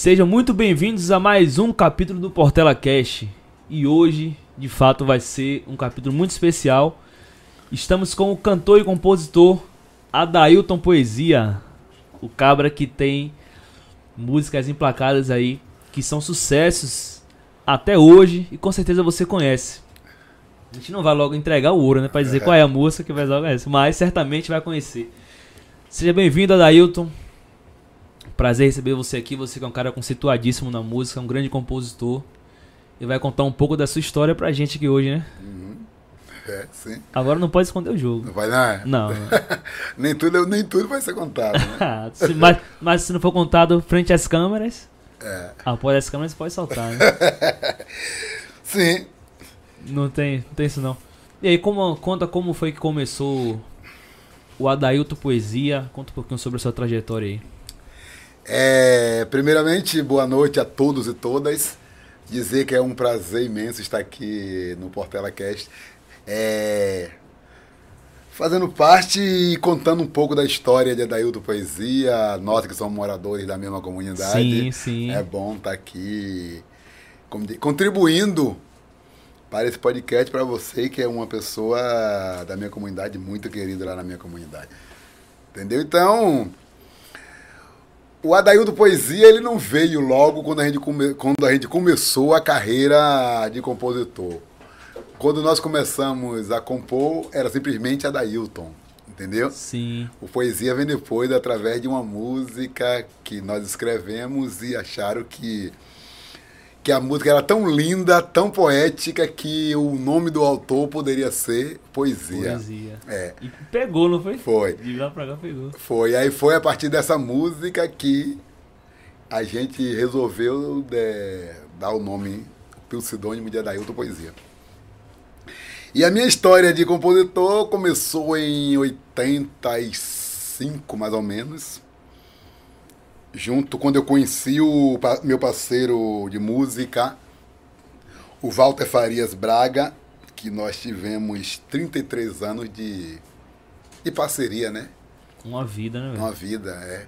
Sejam muito bem-vindos a mais um capítulo do Portela Cash. E hoje, de fato, vai ser um capítulo muito especial. Estamos com o cantor e compositor Adailton Poesia, o cabra que tem músicas emplacadas aí que são sucessos até hoje e com certeza você conhece. A gente não vai logo entregar o ouro, né, para dizer qual é a música que vai logo essa, mas certamente vai conhecer. Seja bem-vindo, Adailton. Prazer receber você aqui. Você que é um cara conceituadíssimo na música, um grande compositor. E vai contar um pouco da sua história pra gente aqui hoje, né? Uhum. É, sim. Agora não pode esconder o jogo. Não vai não? Não. nem, tudo, nem tudo vai ser contado, né? se, mas, mas se não for contado frente às câmeras, É. após as câmeras pode soltar, né? Sim. Não tem, não tem isso não. E aí, como, conta como foi que começou o Adailton Poesia. Conta um pouquinho sobre a sua trajetória aí. É, primeiramente, boa noite a todos e todas. Dizer que é um prazer imenso estar aqui no Portela Cast. É, fazendo parte e contando um pouco da história de Adailton Poesia. Nós que somos moradores da mesma comunidade. Sim, sim. É bom estar aqui contribuindo para esse podcast para você que é uma pessoa da minha comunidade, muito querida lá na minha comunidade. Entendeu? Então, o Adaildo Poesia, ele não veio logo quando a, gente come- quando a gente começou a carreira de compositor. Quando nós começamos a compor, era simplesmente Adailton, entendeu? Sim. O Poesia vem depois através de uma música que nós escrevemos e acharam que, que a música era tão linda, tão poética, que o nome do autor poderia ser Poesia. Poesia. É, E pegou, não foi? foi. De lá pra cá pegou. Foi. Aí foi a partir dessa música que a gente resolveu é, dar o nome, o pseudônimo de Adailton Poesia. E a minha história de compositor começou em 85, mais ou menos. Junto quando eu conheci o meu parceiro de música, o Walter Farias Braga, que nós tivemos 33 anos de, de parceria, né? Uma vida, né, velho? Uma vida, é.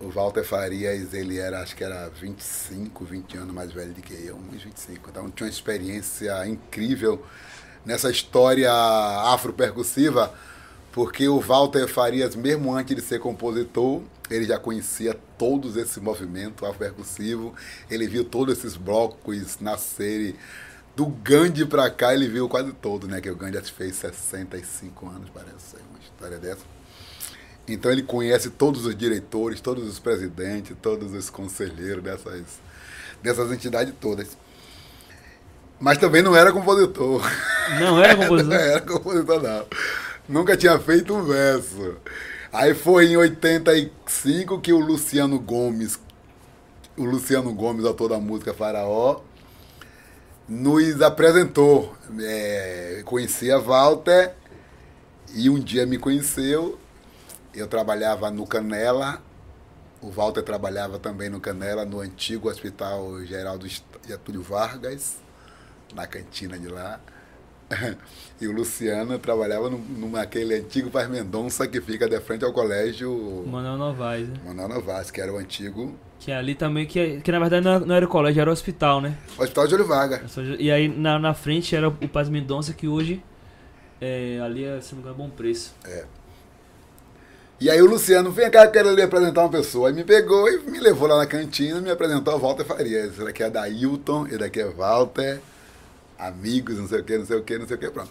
O Walter Farias, ele era, acho que era 25, 20 anos mais velho do que eu, uns 25. Então tinha uma experiência incrível nessa história afro-percussiva, porque o Walter Farias, mesmo antes de ser compositor, ele já conhecia todos esse movimento afro-percussivo, ele viu todos esses blocos nascerem. Do Gandhi pra cá, ele viu quase todo, né? Que o Gandhi fez 65 anos, parece, uma história dessa. Então ele conhece todos os diretores, todos os presidentes, todos os conselheiros dessas, dessas entidades todas. Mas também não era compositor. Não era Não compositor? era compositor, não. Nunca tinha feito um verso. Aí foi em 85 que o Luciano Gomes, o Luciano Gomes, autor da música Faraó, nos apresentou. É, conhecia Walter e um dia me conheceu. Eu trabalhava no Canela, o Walter trabalhava também no Canela, no antigo Hospital Geral do Est- Getúlio Vargas, na cantina de lá. E o Luciano trabalhava no, naquele antigo Paz Mendonça que fica de frente ao colégio Manuel Novaes, né? Manuel Novaes, que era o antigo Que ali também, que, que na verdade não era- não era o colégio, era o hospital, né? Hospital Júlio Vargas. E aí na, na frente era o Paz Mendonça, que hoje é, ali é, se não me engano, bom preço. E aí o Luciano, vem cá, eu quero lhe apresentar uma pessoa. Aí me pegou e me levou lá na cantina me apresentou a Walter Farias. Esse daqui é Dailton, esse daqui é Walter, amigos, não sei o que, não sei o que, não sei o que, pronto.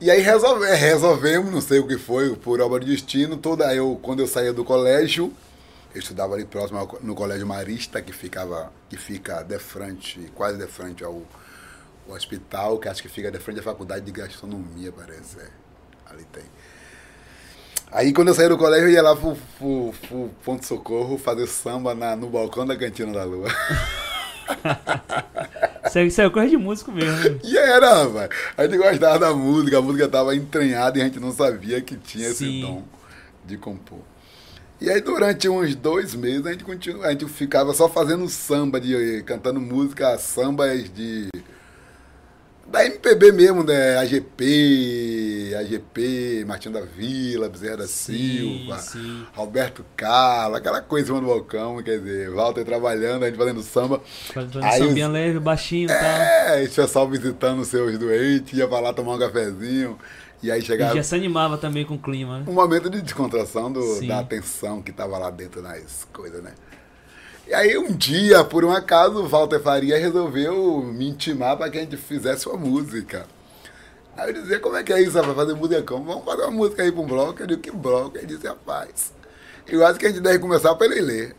E aí resolve, resolvemos, não sei o que foi, por obra de destino, toda eu, quando eu saía do colégio, eu estudava ali próximo ao- no Colégio Marista, que ficava, que fica de frente, quase de frente ao, ao hospital, que acho que fica de frente à faculdade de gastronomia, parece. é. Ali tem. Aí quando eu saí do colégio, eu ia lá pro, pro, pro Ponto Socorro fazer samba na, no balcão da Cantina da Lua. Isso é, coisa de músico mesmo? E era, rapaz. A gente gostava da música, a música tava entranhada e a gente não sabia que tinha esse Sim. dom de compor. E aí durante uns dois meses a gente continua, a gente ficava só fazendo samba, de, cantando música, sambas de da MPB mesmo, né? AGP, AGP, Martinho da Vila, Bezerra da Sim, Silva, sim. Roberto Carlos, aquela coisa do balcão, quer dizer, Walter trabalhando, a gente fazendo samba. Fazendo Aí sambinha os- leve, baixinho e tal. É, esse pessoal visitando os seus doentes, ia pra lá tomar um cafezinho, e aí E chegava já se animava também com o clima, né? um momento de descontração do, Sim. da atenção que tava lá dentro nas coisas, né? E aí um dia, por um acaso, o Walter Faria resolveu me intimar para que a gente fizesse uma música. Aí eu dizia, como é que é isso, rapaz? Fazer música como? Vamos fazer uma música aí para um bloco. Eu digo, que bloco? Ele disse, rapaz, eu acho que a gente deve começar pelo Ilê.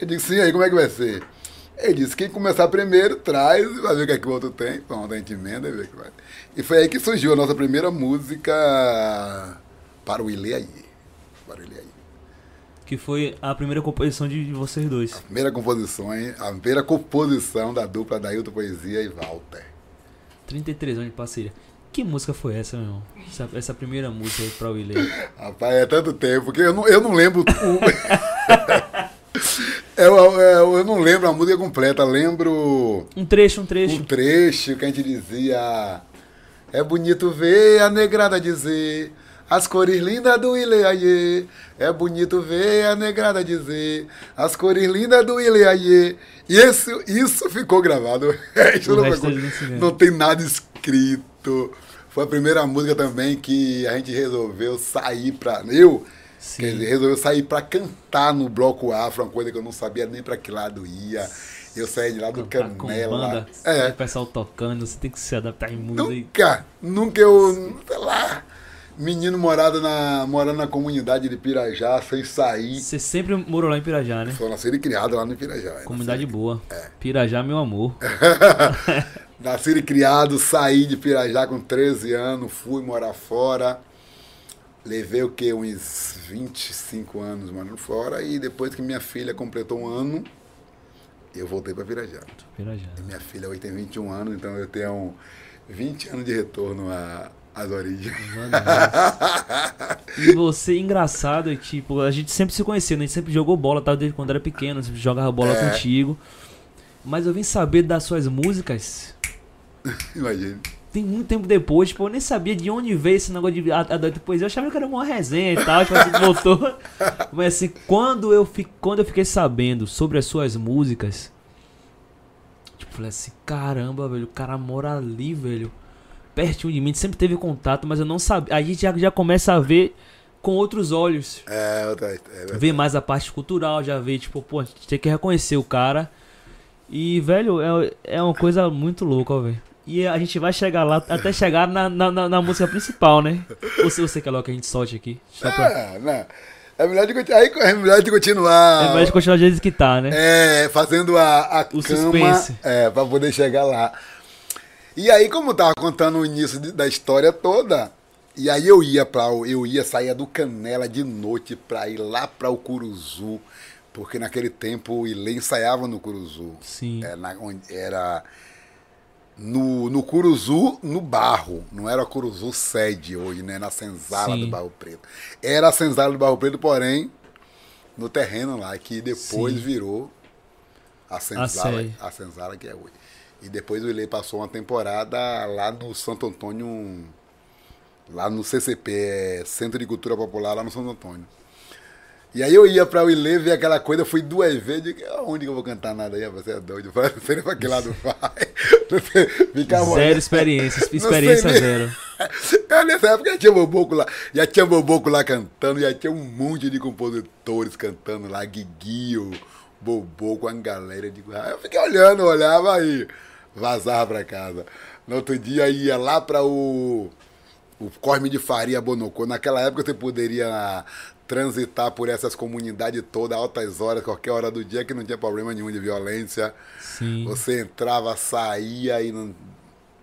Eu digo, sim, aí como é que vai ser? Ele disse, quem começar primeiro, traz, vai ver o que é que o outro tem. Pronto, a gente emenda e vê o que vai. E foi aí que surgiu a nossa primeira música para o Ilê aí. Para o Ilê aí. Que foi a primeira composição de vocês dois. Primeira composição, hein? A primeira composição da dupla Dailton Poesia e Walter. 33 anos de parceria. Que música foi essa, meu irmão? Essa, essa primeira música aí pra William. Rapaz, é tanto tempo que eu não, eu não lembro. eu, eu, eu não lembro a música completa, lembro Um trecho, um trecho. um trecho que a gente dizia. É bonito ver a negrada dizer as cores lindas do Ileaie. É bonito ver a negrada dizer as cores lindas do Ileaie. E isso, isso ficou gravado. Isso O não, eles não tem nada escrito. Foi a primeira música também que a gente resolveu sair pra. Eu, Sim. quer dizer, resolveu sair pra cantar no Bloco Afro, uma coisa que eu não sabia nem pra que lado ia. Eu saí de lá do Cantar Canela. É, o pessoal tocando, você tem que se adaptar em música. Nunca, nunca eu, sei lá, menino morado na, morando na comunidade de Pirajá, sem sair. Você sempre morou lá em Pirajá, né? Sou nascido e criado lá no Pirajá. é, Comunidade boa. Pirajá, meu amor. Nascido e criado, saí de Pirajá com 13 anos, fui morar fora. Levei o que? Uns 25 anos morando fora. E depois que minha filha completou um ano, eu voltei para Pirajá. Pirajá. E minha filha hoje tem 21 anos, então eu tenho 20 anos de retorno à- às origens. E você, engraçado, é tipo, a gente sempre se conheceu, né? A gente sempre jogou bola, tá? Desde quando era pequeno, sempre jogava bola É. contigo. Mas eu vim saber das suas músicas Imagina. tem muito tempo depois, tipo, eu nem sabia de onde veio esse negócio de a, a, depois eu achava que era uma resenha e tal, tipo assim, voltou. Mas assim, quando eu, fi, quando eu fiquei sabendo sobre as suas músicas, tipo, falei assim, caramba, velho, o cara mora ali, velho. Pertinho de mim, sempre teve contato, mas eu não sabia. A gente já, já começa a ver com outros olhos. É, outra, é verdade. Ver mais a parte cultural, já ver, tipo, pô, a gente tem que reconhecer o cara. E, velho, é, é uma coisa muito louca, velho. E a gente vai chegar lá, até chegar na, na, na- na música principal, né? Ou se você quer logo que a gente solte aqui. Só pra... É, né? É melhor de, aí é melhor de continuar. É melhor de continuar do jeito que tá, né? É, fazendo a, a O cama suspense. é, pra poder chegar lá. E aí, como eu tava contando o início de- da história toda, e aí eu ia para eu ia sair do Canela de noite pra ir lá para o Curuzu, porque naquele tempo o Ilê ensaiava no Curuzu. Sim. É, na- era no, no Curuzu, no Barro. Não era Curuzu sede hoje, né? Na senzala Sim. do Barro Preto. Era a senzala do Barro Preto, porém, no terreno lá, que depois Sim. virou a senzala, sede. a senzala que é hoje. E depois o Ilê passou uma temporada lá no Santo Antônio, lá no CCP, é, Centro de Cultura Popular, lá no Santo Antônio. E aí eu ia pra o Ilê ver aquela coisa, fui duas vezes, digo, onde que eu vou cantar nada aí? Você é doido, não sei nem pra que lado vai. Ficava Zero olhando. experiência, sei experiência zero. É, nessa época já tinha Boboco lá, já tinha Boboco lá cantando, já tinha um monte de compositores cantando lá, Guiguio, Boboco, uma galera. Eu, digo, ah, eu fiquei olhando, olhava aí, vazava pra casa. No outro dia ia lá pra o, o Corme de Faria Bonocô. Naquela época você poderia transitar por essas comunidades todas, altas horas, qualquer hora do dia, que não tinha problema nenhum de violência. Sim. Você entrava, saía e não.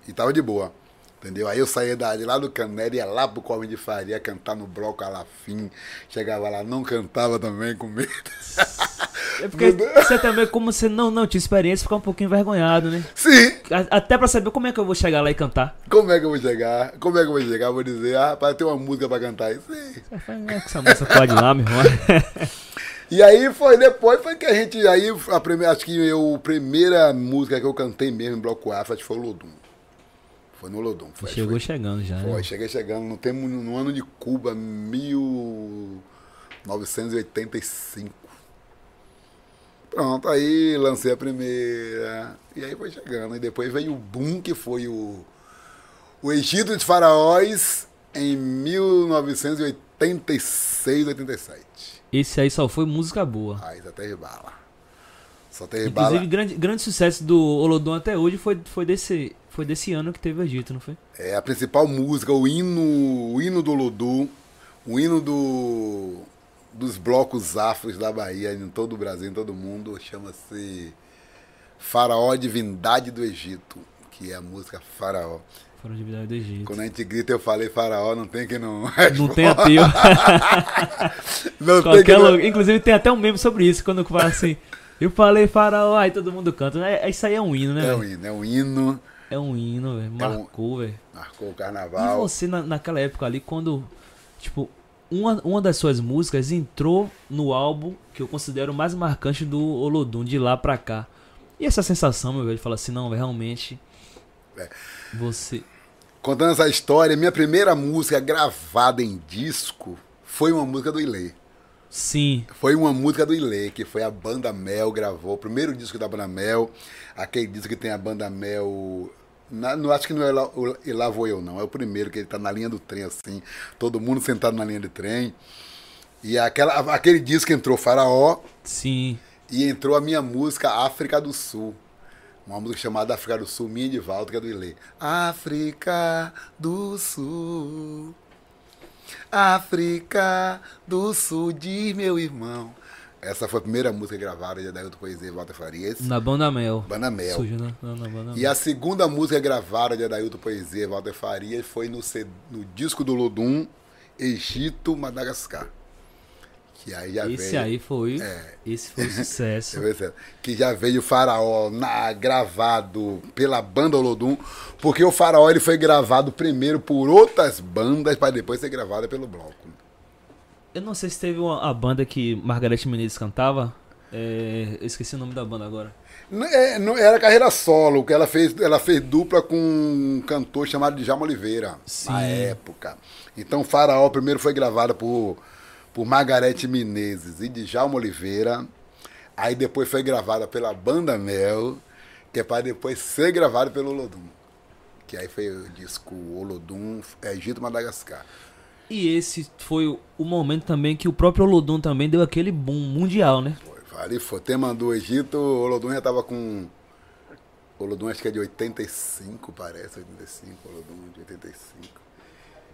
E tava de boa. Entendeu? Aí eu saía da- de lá do Canela, ia lá pro Come de Faria cantar no bloco Alafim. Chegava lá, não cantava também com medo. É porque você também, como você não, não tinha experiência, fica um pouquinho envergonhado, né? Sim! A- Até pra saber como é que eu vou chegar lá e cantar. Como é que eu vou chegar? Como é que eu vou chegar? Vou dizer, ah, rapaz, tem uma música pra cantar. Sim. Você "É, que essa música pode ir lá, meu irmão. E aí foi depois foi que a gente. Aí a primeira, acho que eu, a primeira música que eu cantei mesmo em Bloco Afro que foi o Lodum. Foi no Olodum. Foi, Chegou foi, chegando já. foi, né? cheguei chegando no, tempo, no ano de Cuba, 1985. Pronto, aí lancei a primeira. E aí foi chegando. E depois veio o boom, que foi o, o Egito de Faraós em 1986, 87. Esse aí só foi música boa. Aí só teve bala. Só teve bala. Inclusive, grande, grande sucesso do Olodum até hoje foi, foi, desse, foi desse ano que teve o Egito, não foi? É a principal música, o hino, o hino do Lodum, o hino do, dos blocos afros da Bahia, em todo o Brasil, em todo o mundo, chama-se Faraó Divindade do Egito, que é a música Faraó. Foram de Vidal do Egito. Quando a gente grita, eu falei Faraó, não tem que não. Não tem ateu. não tem não. Inclusive tem até um meme sobre isso, quando fala assim, eu falei faraó, aí todo mundo canta. É, isso aí é um hino, né? É um hino, é um hino, É um hino, velho. É um- Marcou, velho. marcou o E carnaval. você, na, naquela época ali, quando, tipo, uma, uma das suas músicas entrou no álbum que eu considero mais marcante do Olodum, de lá pra cá. E essa sensação, meu velho, de falar assim, não, realmente. É. Você. Contando essa história, minha primeira música gravada em disco foi uma música do Ilê. Sim, Foi uma música do Ilê, que foi a Banda Mel, gravou. O primeiro disco da Banda Mel, aquele disco que tem a Banda Mel. Na, não acho que não é lá, o- e lá vou eu, não. É o primeiro que ele tá na linha do trem, assim. Todo mundo sentado na linha de trem. E aquela, aquele disco entrou Faraó sim. e entrou a minha música África do Sul. Uma música chamada África do Sul, minha de Valdo, que é do Ilê. África do Sul. África do Sul, diz meu irmão. Essa foi a primeira música gravada de Adailton Poesia e Walter Farias. Na Banda Mel. Banda Mel. Sujo, né? Na Banda E Mel. a segunda música gravada de Adailton Poesia e Walter Farias foi no, no disco do Lodum, Egito, Madagascar. Que aí já Esse veio, aí foi. É. Esse foi o sucesso. Que já veio o Faraó na, gravado pela banda Olodum, porque o Faraó ele foi gravado primeiro por outras bandas para depois ser gravado pelo bloco. Eu não sei se teve uma, a banda que Margareth Menezes cantava. É, eu esqueci o nome da banda agora. Não, é, não- era carreira solo, que ela fez, ela fez dupla com um cantor chamado Djalma Oliveira, Sim. na época. Então Faraó primeiro foi gravada por, por Margarete Menezes e Djalma Oliveira. Aí depois foi gravada pela Banda Mel, que é para depois ser gravada pelo Olodum. Que aí foi o disco Olodum, Egito Madagascar. E esse foi o- momento também que o próprio Olodum também deu aquele boom mundial, né? Foi, ali foi. Tema do Egito, o Olodum já tava com. O Olodum acho que é de 85, parece, 85, Olodum de 85.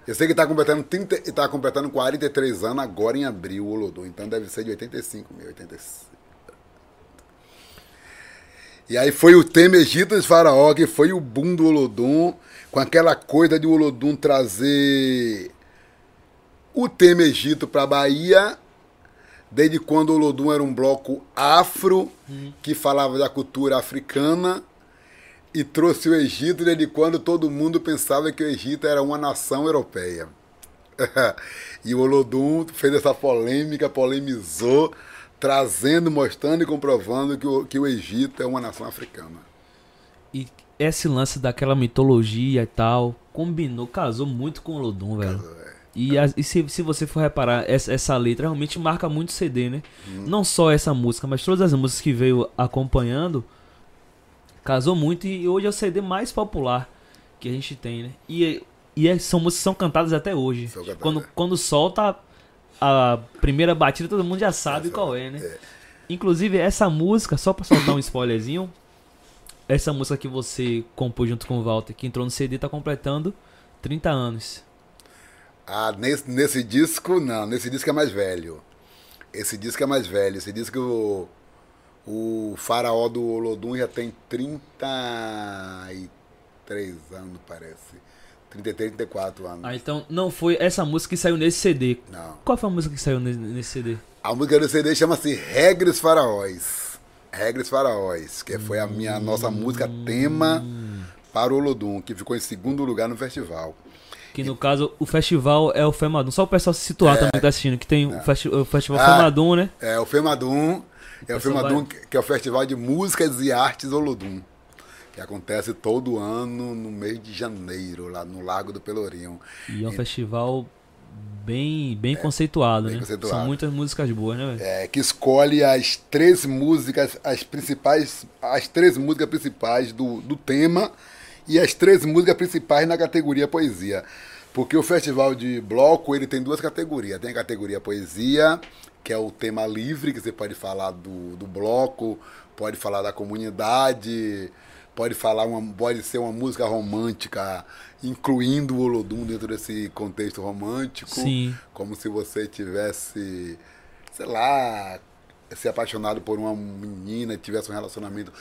Eu sei que está completando, 30, tá completando 43 anos agora em abril, o Olodum, então deve ser de 85 mil, 85. E aí foi o tema Egito de Faraó, que foi o boom do Olodum, com aquela coisa de o Olodum trazer o tema Egito para Bahia, desde quando o Olodum era um bloco afro, que falava da cultura africana, e trouxe o Egito desde quando todo mundo pensava que o Egito era uma nação europeia. e o Olodum fez essa polêmica, polemizou, trazendo, mostrando e comprovando que o, que o Egito é uma nação africana. E esse lance daquela mitologia e tal, combinou, casou muito com o Olodum, velho. E, as- e se, se você for reparar, essa, essa letra realmente marca muito o CD, né? Não só essa música, mas todas as músicas que veio acompanhando, casou muito e hoje é o CD mais popular que a gente tem, né? E, e é- são músicas que são cantadas até hoje. Cantadas, Quando, é. quando solta a primeira batida, todo mundo já sabe qual é, né? é. Inclusive, essa música, só pra soltar um spoilerzinho, essa música que você compôs junto com o Walter, que entrou no CD, tá completando 30 anos. Ah, nesse, nesse disco, não. Nesse disco é mais velho. Esse disco é mais velho. Esse disco, o, o faraó do Olodum já tem 33 anos, parece. 33, 34 anos. Ah, então não foi essa música que saiu nesse CD. Não. Qual foi a música que saiu nesse, nesse CD? A música do CD chama-se Regras Faraós. Regras Faraós, que foi a minha nossa música tema para o Olodum, que ficou em segundo lugar no festival. Que no caso, o festival é o FEMADUM. Só o pessoal se situar também que tá assistindo, que tem o, festi o festival Ah. FEMADUM, né? É o FEMADUM, é o FEMADUM, que é o Festival de Músicas e Artes Olodum. que acontece todo ano no mês de janeiro, lá no Lago do Pelourinho. E é um festival bem, bem conceituado, bem né? conceituado. São muitas músicas boas, né, velho? É, que escolhe as três músicas, as principais, as três músicas principais do, do tema e as três músicas principais na categoria poesia. Porque o festival de bloco ele tem duas categorias. Tem a categoria poesia, que é o tema livre, que você pode falar do, do bloco, pode falar da comunidade, pode falar uma, pode ser uma música romântica, incluindo o Olodum dentro desse contexto romântico, Sim. como se você tivesse, sei lá, se apaixonado por uma menina, tivesse um relacionamento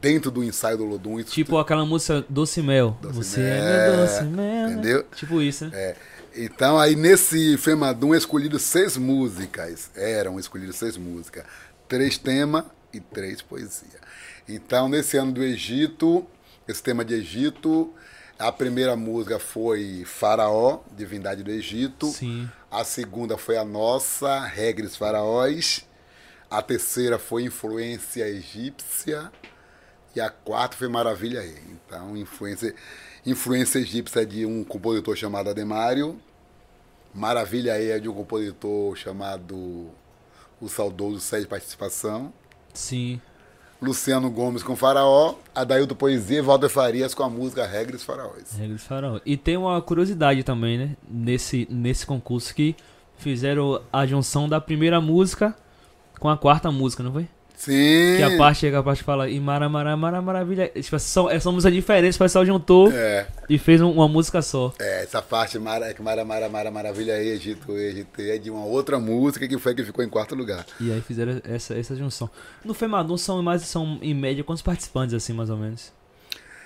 dentro do ensaio do Olodum. Isso Tipo aquela música Doce Mel. Doce Você Mel, é meu doce mel. entendeu? Tipo isso, né? É. Então, aí nesse Femadum escolhido seis músicas. Eram escolhidas seis músicas. Três temas e três poesias. Então, nesse ano do Egito, esse tema de Egito, a primeira música foi Faraó, Divindade do Egito. Sim. A segunda foi a nossa, Regras Faraós. A terceira foi Influência Egípcia. E a quarta foi Maravilha E. Então, influência, influência egípcia é de um compositor chamado Ademário. Maravilha E é de um compositor chamado o saudoso Sede Participação. Sim. Luciano Gomes com Faraó. Adaildo Poesia e Walter Farias com a música Regras Faraós. Regras Faraó. E tem uma curiosidade também, né? Nesse, nesse concurso que fizeram a junção da primeira música com a quarta música, não foi? Sim. Que a parte que a parte fala e Mara Mara Mara Maravilha. Tipo, são, são músicas diferentes, o pessoal juntou É, e fez um- uma música só. é, essa parte Mara, que Mara, Mara, Mara, Maravilha Egito, Egito é de uma outra música que foi que ficou em quarto lugar. E aí fizeram essa, essa junção. No Femadum são mais são em média quantos participantes assim, mais ou menos?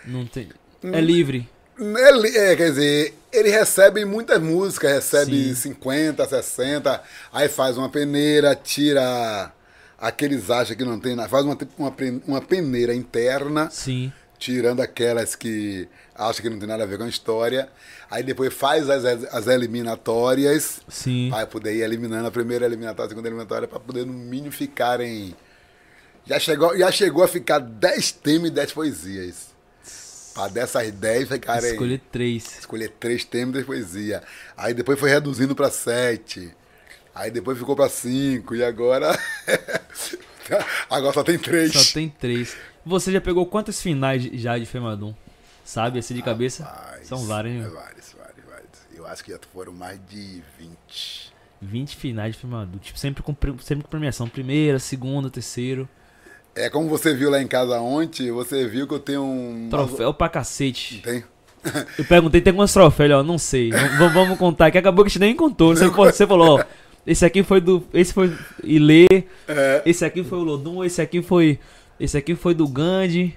Não tem. Hum. É livre. Ele, é, quer dizer, ele recebe muitas músicas, recebe Sim. 50, 60, aí faz uma peneira, tira aqueles acham que não tem nada, faz uma, uma, pe- uma peneira interna, Sim. tirando aquelas que acham que não tem nada a ver com a história, aí depois faz as, as eliminatórias, Sim. vai poder ir eliminando a primeira eliminatória, a segunda eliminatória, para poder no mínimo ficarem... Já chegou, já chegou a ficar 10 temas e 10 poesias. Para dessas 10 ficarem Escolher três. escolher três temas de poesia. Aí depois foi reduzindo para sete. Aí depois ficou para cinco. E agora. agora só tem três. Só tem três. Você já pegou quantas finais já de Femadum? Sabe, assim de cabeça? Rapaz, São várias, né? vários, vários, vários. Eu acho que já foram mais de 20. 20 finais de Femadum. Tipo, sempre com, pre- sempre com premiação. Primeira, segunda, terceiro. É como você viu lá em casa ontem, você viu que eu tenho um. Troféu pra cacete. Tem? Eu perguntei, tem quantos troféus? Ó, não sei. Vamos, vamos contar. Que acabou que a gente nem contou. Você, falou- você falou, ó. Esse aqui foi do. Esse foi Ilê. É. Esse aqui foi o Lodum. Esse aqui foi. Esse aqui foi do Gandhi.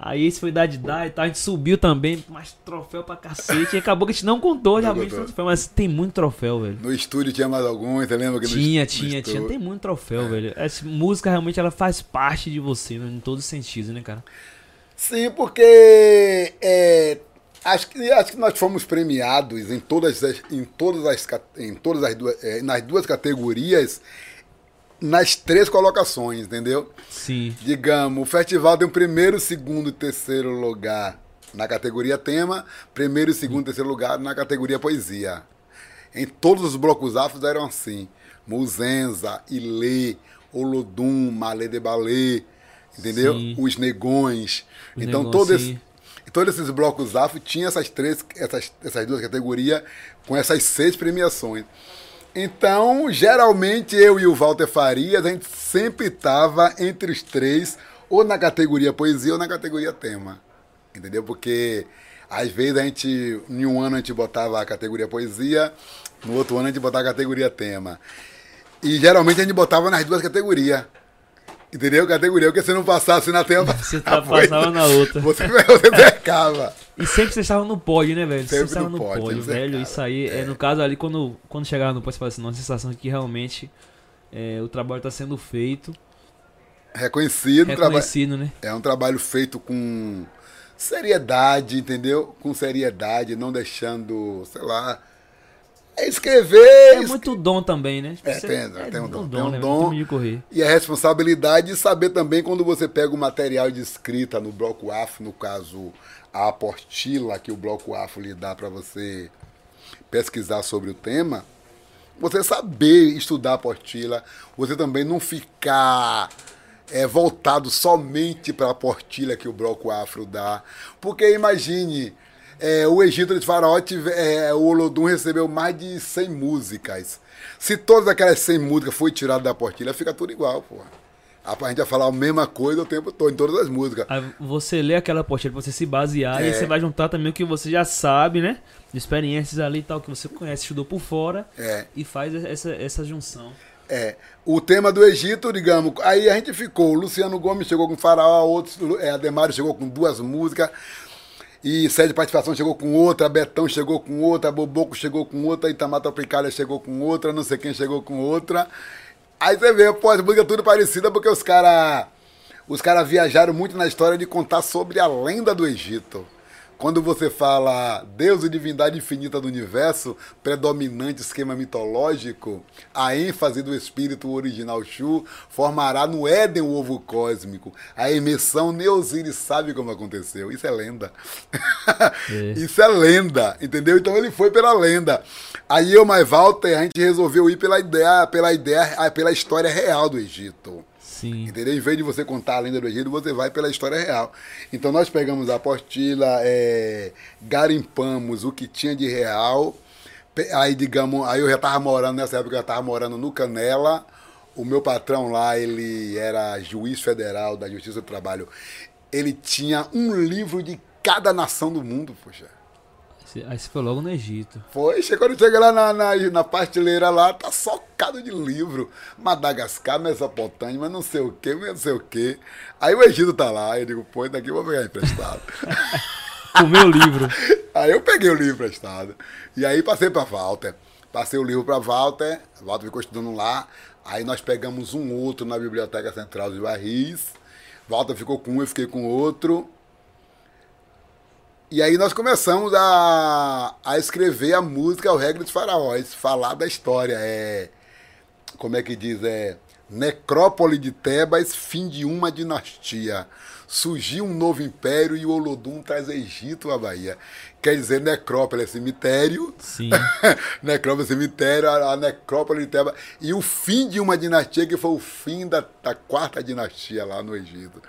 Aí esse foi da Didá e tal. A gente subiu também. Mas troféu pra cacete. E acabou que a gente não contou realmente. contou. troféu, Mas tem muito troféu, velho. No estúdio tinha mais alguns, você lembra que no Tinha, no tinha, tinha. estúdio- Tem muito troféu, velho. Essa música realmente ela faz parte de você, né? em todos os sentidos, né, cara? Sim, porque é, acho, que, acho que nós fomos premiados em todas as, em todas as, em todas as duas, é, nas duas categorias, nas três colocações, entendeu? Sim. Digamos, o festival tem o primeiro, segundo e terceiro lugar na categoria tema, primeiro, segundo e terceiro lugar na categoria poesia. Em todos os blocos afros eram assim. Muzenza, Ilê, Olodum, Malê de Balê, entendeu? Sim. Os Negões. Os então, Negões, esse- todos esses blocos afro tinham essas três, essas, essas duas categorias com essas seis premiações. Então, geralmente eu e o Walter Farias, a gente sempre estava entre os três, ou na categoria poesia ou na categoria tema. Entendeu? Porque às vezes a gente, em um ano a gente botava a categoria poesia, no outro ano a gente botava a categoria tema. E geralmente a gente botava nas duas categorias. Entendeu? Categoria, porque se não passasse na tema, Você tá, passava na outra. Você, você percava. E sempre você estava no pódio, né, velho? Sempre você estava no pódio, pódio, velho. cercava. Isso aí, é. no caso ali, quando, quando chegava no pódio, você fala assim, nossa, a sensação de que realmente é, o trabalho está sendo feito, Reconhecido, traba- reconhecido, né? É um trabalho feito com seriedade, entendeu? Com seriedade, não deixando, sei lá. É escrever. É muito dom também, né? É, tem, é, tem um dom. Tem um né? dom. De correr. E a responsabilidade de saber também quando você pega o material de escrita no bloco AFO, no caso, a apostila que o bloco AFO lhe dá para você pesquisar sobre o tema, você saber estudar a apostila, você também não ficar é, voltado somente para a portilha que o bloco afro dá. Porque imagine, é, o Egito de Faraó, tive, é, o Olodum recebeu mais de 100 músicas. Se todas aquelas 100 músicas foi tirada da portilha, fica tudo igual, porra. A gente vai falar a mesma coisa o tempo todo, em todas as músicas. Aí você lê aquela portilha pra você se basear é. e você vai juntar também o que você já sabe, né? De experiências ali e tal, que você conhece, estudou por fora. É. E faz essa, essa junção. É. O tema do Egito, digamos, aí a gente ficou. O Luciano Gomes chegou com Faraó, outros, é, Ademário chegou com duas músicas. E Sede Participação chegou com outra, Betão chegou com outra, Boboco chegou com outra, Itamar Tropicália chegou com outra, não sei quem chegou com outra. Aí você vê, pô, as músicas tudo parecida porque os caras os cara viajaram muito na história de contar sobre a lenda do Egito. Quando você fala Deus e divindade infinita do universo, predominante esquema mitológico, a ênfase do espírito original Shu formará no Éden o ovo cósmico. A emissão Neosiris sabe como aconteceu. Isso é lenda. É. Isso é lenda, entendeu? Então ele foi pela lenda. Aí eu mais Walter, a gente resolveu ir pela ideia, pela ideia, pela história real do Egito. Sim. Entendeu? Em vez de você contar a lenda do Egito, você vai pela história real. Então nós pegamos a apostila, é, garimpamos o que tinha de real. Aí, digamos, aí eu já estava morando, nessa época eu estava morando no Canela. O meu patrão lá, ele era juiz federal da Justiça do Trabalho. Ele tinha um livro de cada nação do mundo, poxa. Aí você foi logo no Egito. Foi, quando chega lá na, na, na pasteleira lá, tá socado de livro. Madagascar, Mesopotâmia, mas não sei o que, não sei o que. Aí o Egito tá lá, eu digo, pô, daqui eu vou pegar emprestado. o meu livro. Aí eu peguei o livro emprestado. E aí passei pra Walter. Passei o livro pra Walter, Walter ficou estudando lá. Aí nós pegamos um outro na Biblioteca Central de Barris. Walter ficou com um, eu fiquei com outro. E aí nós começamos a, a escrever a música O Regra dos Faraós, falar da história. É, como é que diz? É Necrópole de Tebas, fim de uma dinastia. Surgiu um novo império e o Olodum traz Egito à Bahia. Quer dizer, necrópole é cemitério. Sim. necrópole é cemitério, a, a, necrópole de Tebas. E o fim de uma dinastia que foi o fim da, da quarta dinastia lá no Egito.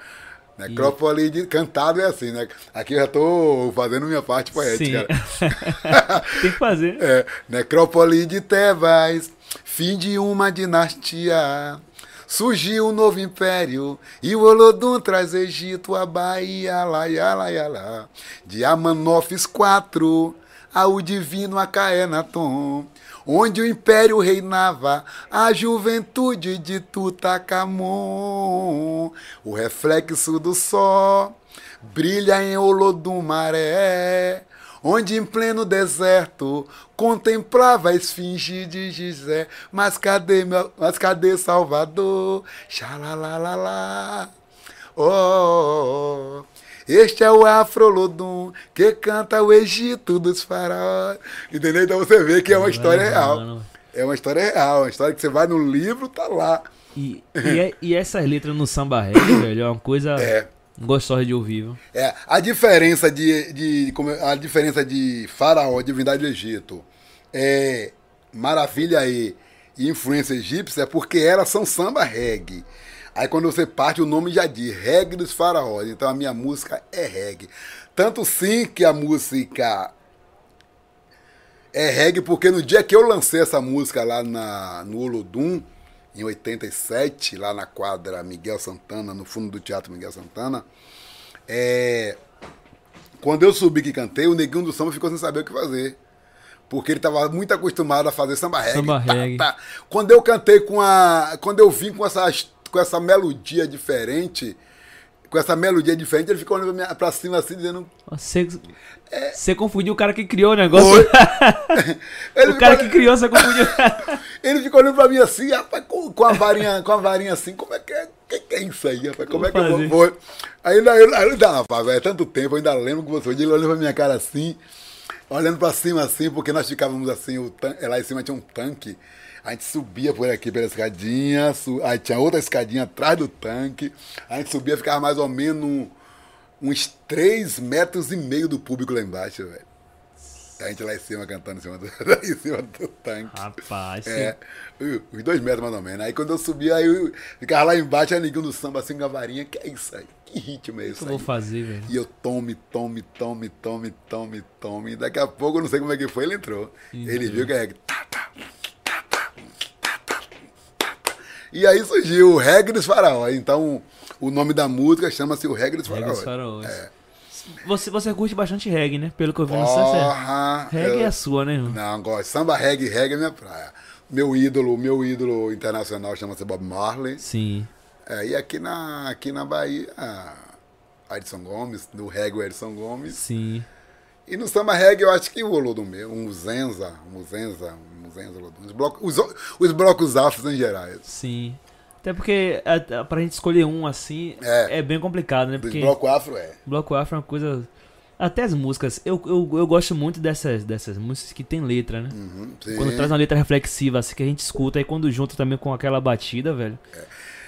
Necrópole e... de cantado é assim, né? Aqui eu já tô fazendo minha parte poética. Tem que fazer. É, necrópole de Tebas, fim de uma dinastia. Surgiu um novo império e o Olodum traz Egito a Bahia, lá, lá, lá, lá. De Amanofis IV ao divino Acaenaton onde o império reinava, a juventude de Tutakamon. O reflexo do sol brilha em Olodumaré, onde em pleno deserto contemplava a esfinge de Gizé. Mas cadê, meu, mas cadê Salvador? Xalalalala. Oh, oh, oh. Este é o Afrolodum que canta o Egito dos faraós. Entendeu? Então você vê que é uma história real. É uma história real, uma história que você vai no livro, tá lá. E, e, é, e essas letras no samba reggae, velho, é uma coisa é. gostosa de ouvir. Viu? É, a diferença de, de, a diferença de faraó, divindade do Egito, é maravilha e, e influência egípcia é porque elas são samba reggae. Aí quando você parte, o nome já diz, reggae dos faraós. Então a minha música é reggae. Tanto sim que a música é reggae, porque no dia que eu lancei essa música lá na, no Olodum, em 87, lá na quadra Miguel Santana, no fundo do Teatro Miguel Santana, é, quando eu subi que cantei, o neguinho do samba ficou sem saber o que fazer. Porque ele estava muito acostumado a fazer samba reggae. Samba tá, reggae. Tá. Quando eu cantei com a. Quando eu vim com essas com essa melodia diferente, com essa melodia diferente, ele ficou olhando pra, cima assim, dizendo. Você, é... você confundiu o cara que criou o negócio. o cara que criou, você confundiu. ele ficou olhando pra mim assim, rapaz, com, com a varinha, com a varinha assim, como é que é? Que, que é isso aí, rapaz? Como, é que eu vou. Aí ainda, eu, ainda, rapaz, é tanto tempo, eu ainda lembro que você. Ele olhou pra minha cara assim. olhando pra cima assim, porque nós ficávamos assim, o tan- lá em cima tinha um tanque. A gente subia por aqui pela escadinha, aí tinha outra escadinha atrás do tanque. A gente subia, ficava mais ou menos uns 3 metros e meio do público lá embaixo, velho. A gente lá em cima cantando em cima do, em cima do tanque. Rapaz, É, os dois metros mais ou menos. Aí quando eu subia, aí eu ficava lá embaixo, aí ninguém do samba assim com a varinha. Que é isso aí? Que ritmo é o que isso eu vou fazer, velho? E eu tome, tome, tome, tome, tome, tome. Daqui a pouco, eu não sei como é que foi, ele entrou. Ele viu que é. tá, tá. E aí surgiu o Reggae dos Faraós. Então, o nome da música chama-se o Reggae dos Reggae Faraós. dos Faraós. É. Você, você curte bastante reggae, né? Pelo que eu vi no Sunset. Porra! Reggae eu- é a sua, né, irmão? Não, gosto. Samba reggae, reggae é minha praia. Meu ídolo, meu ídolo internacional chama-se Bob Marley. Sim. É, e aqui na, aqui na Bahia, Edson Gomes, no reggae o Edson Gomes. Sim. E no samba reggae eu acho que o Olodum mesmo, um Zenza, um Zenza, Os blocos, os, os blocos afros em geral. Sim. Até porque a, pra gente escolher um assim É. é, bem complicado, né? Porque blocos afro é. bloco afro é uma coisa. Até as músicas. Eu, eu, eu gosto muito dessas, dessas músicas que tem letra, né? Uhum. Quando traz uma letra reflexiva, assim, que a gente escuta, aí quando junta também com aquela batida, velho.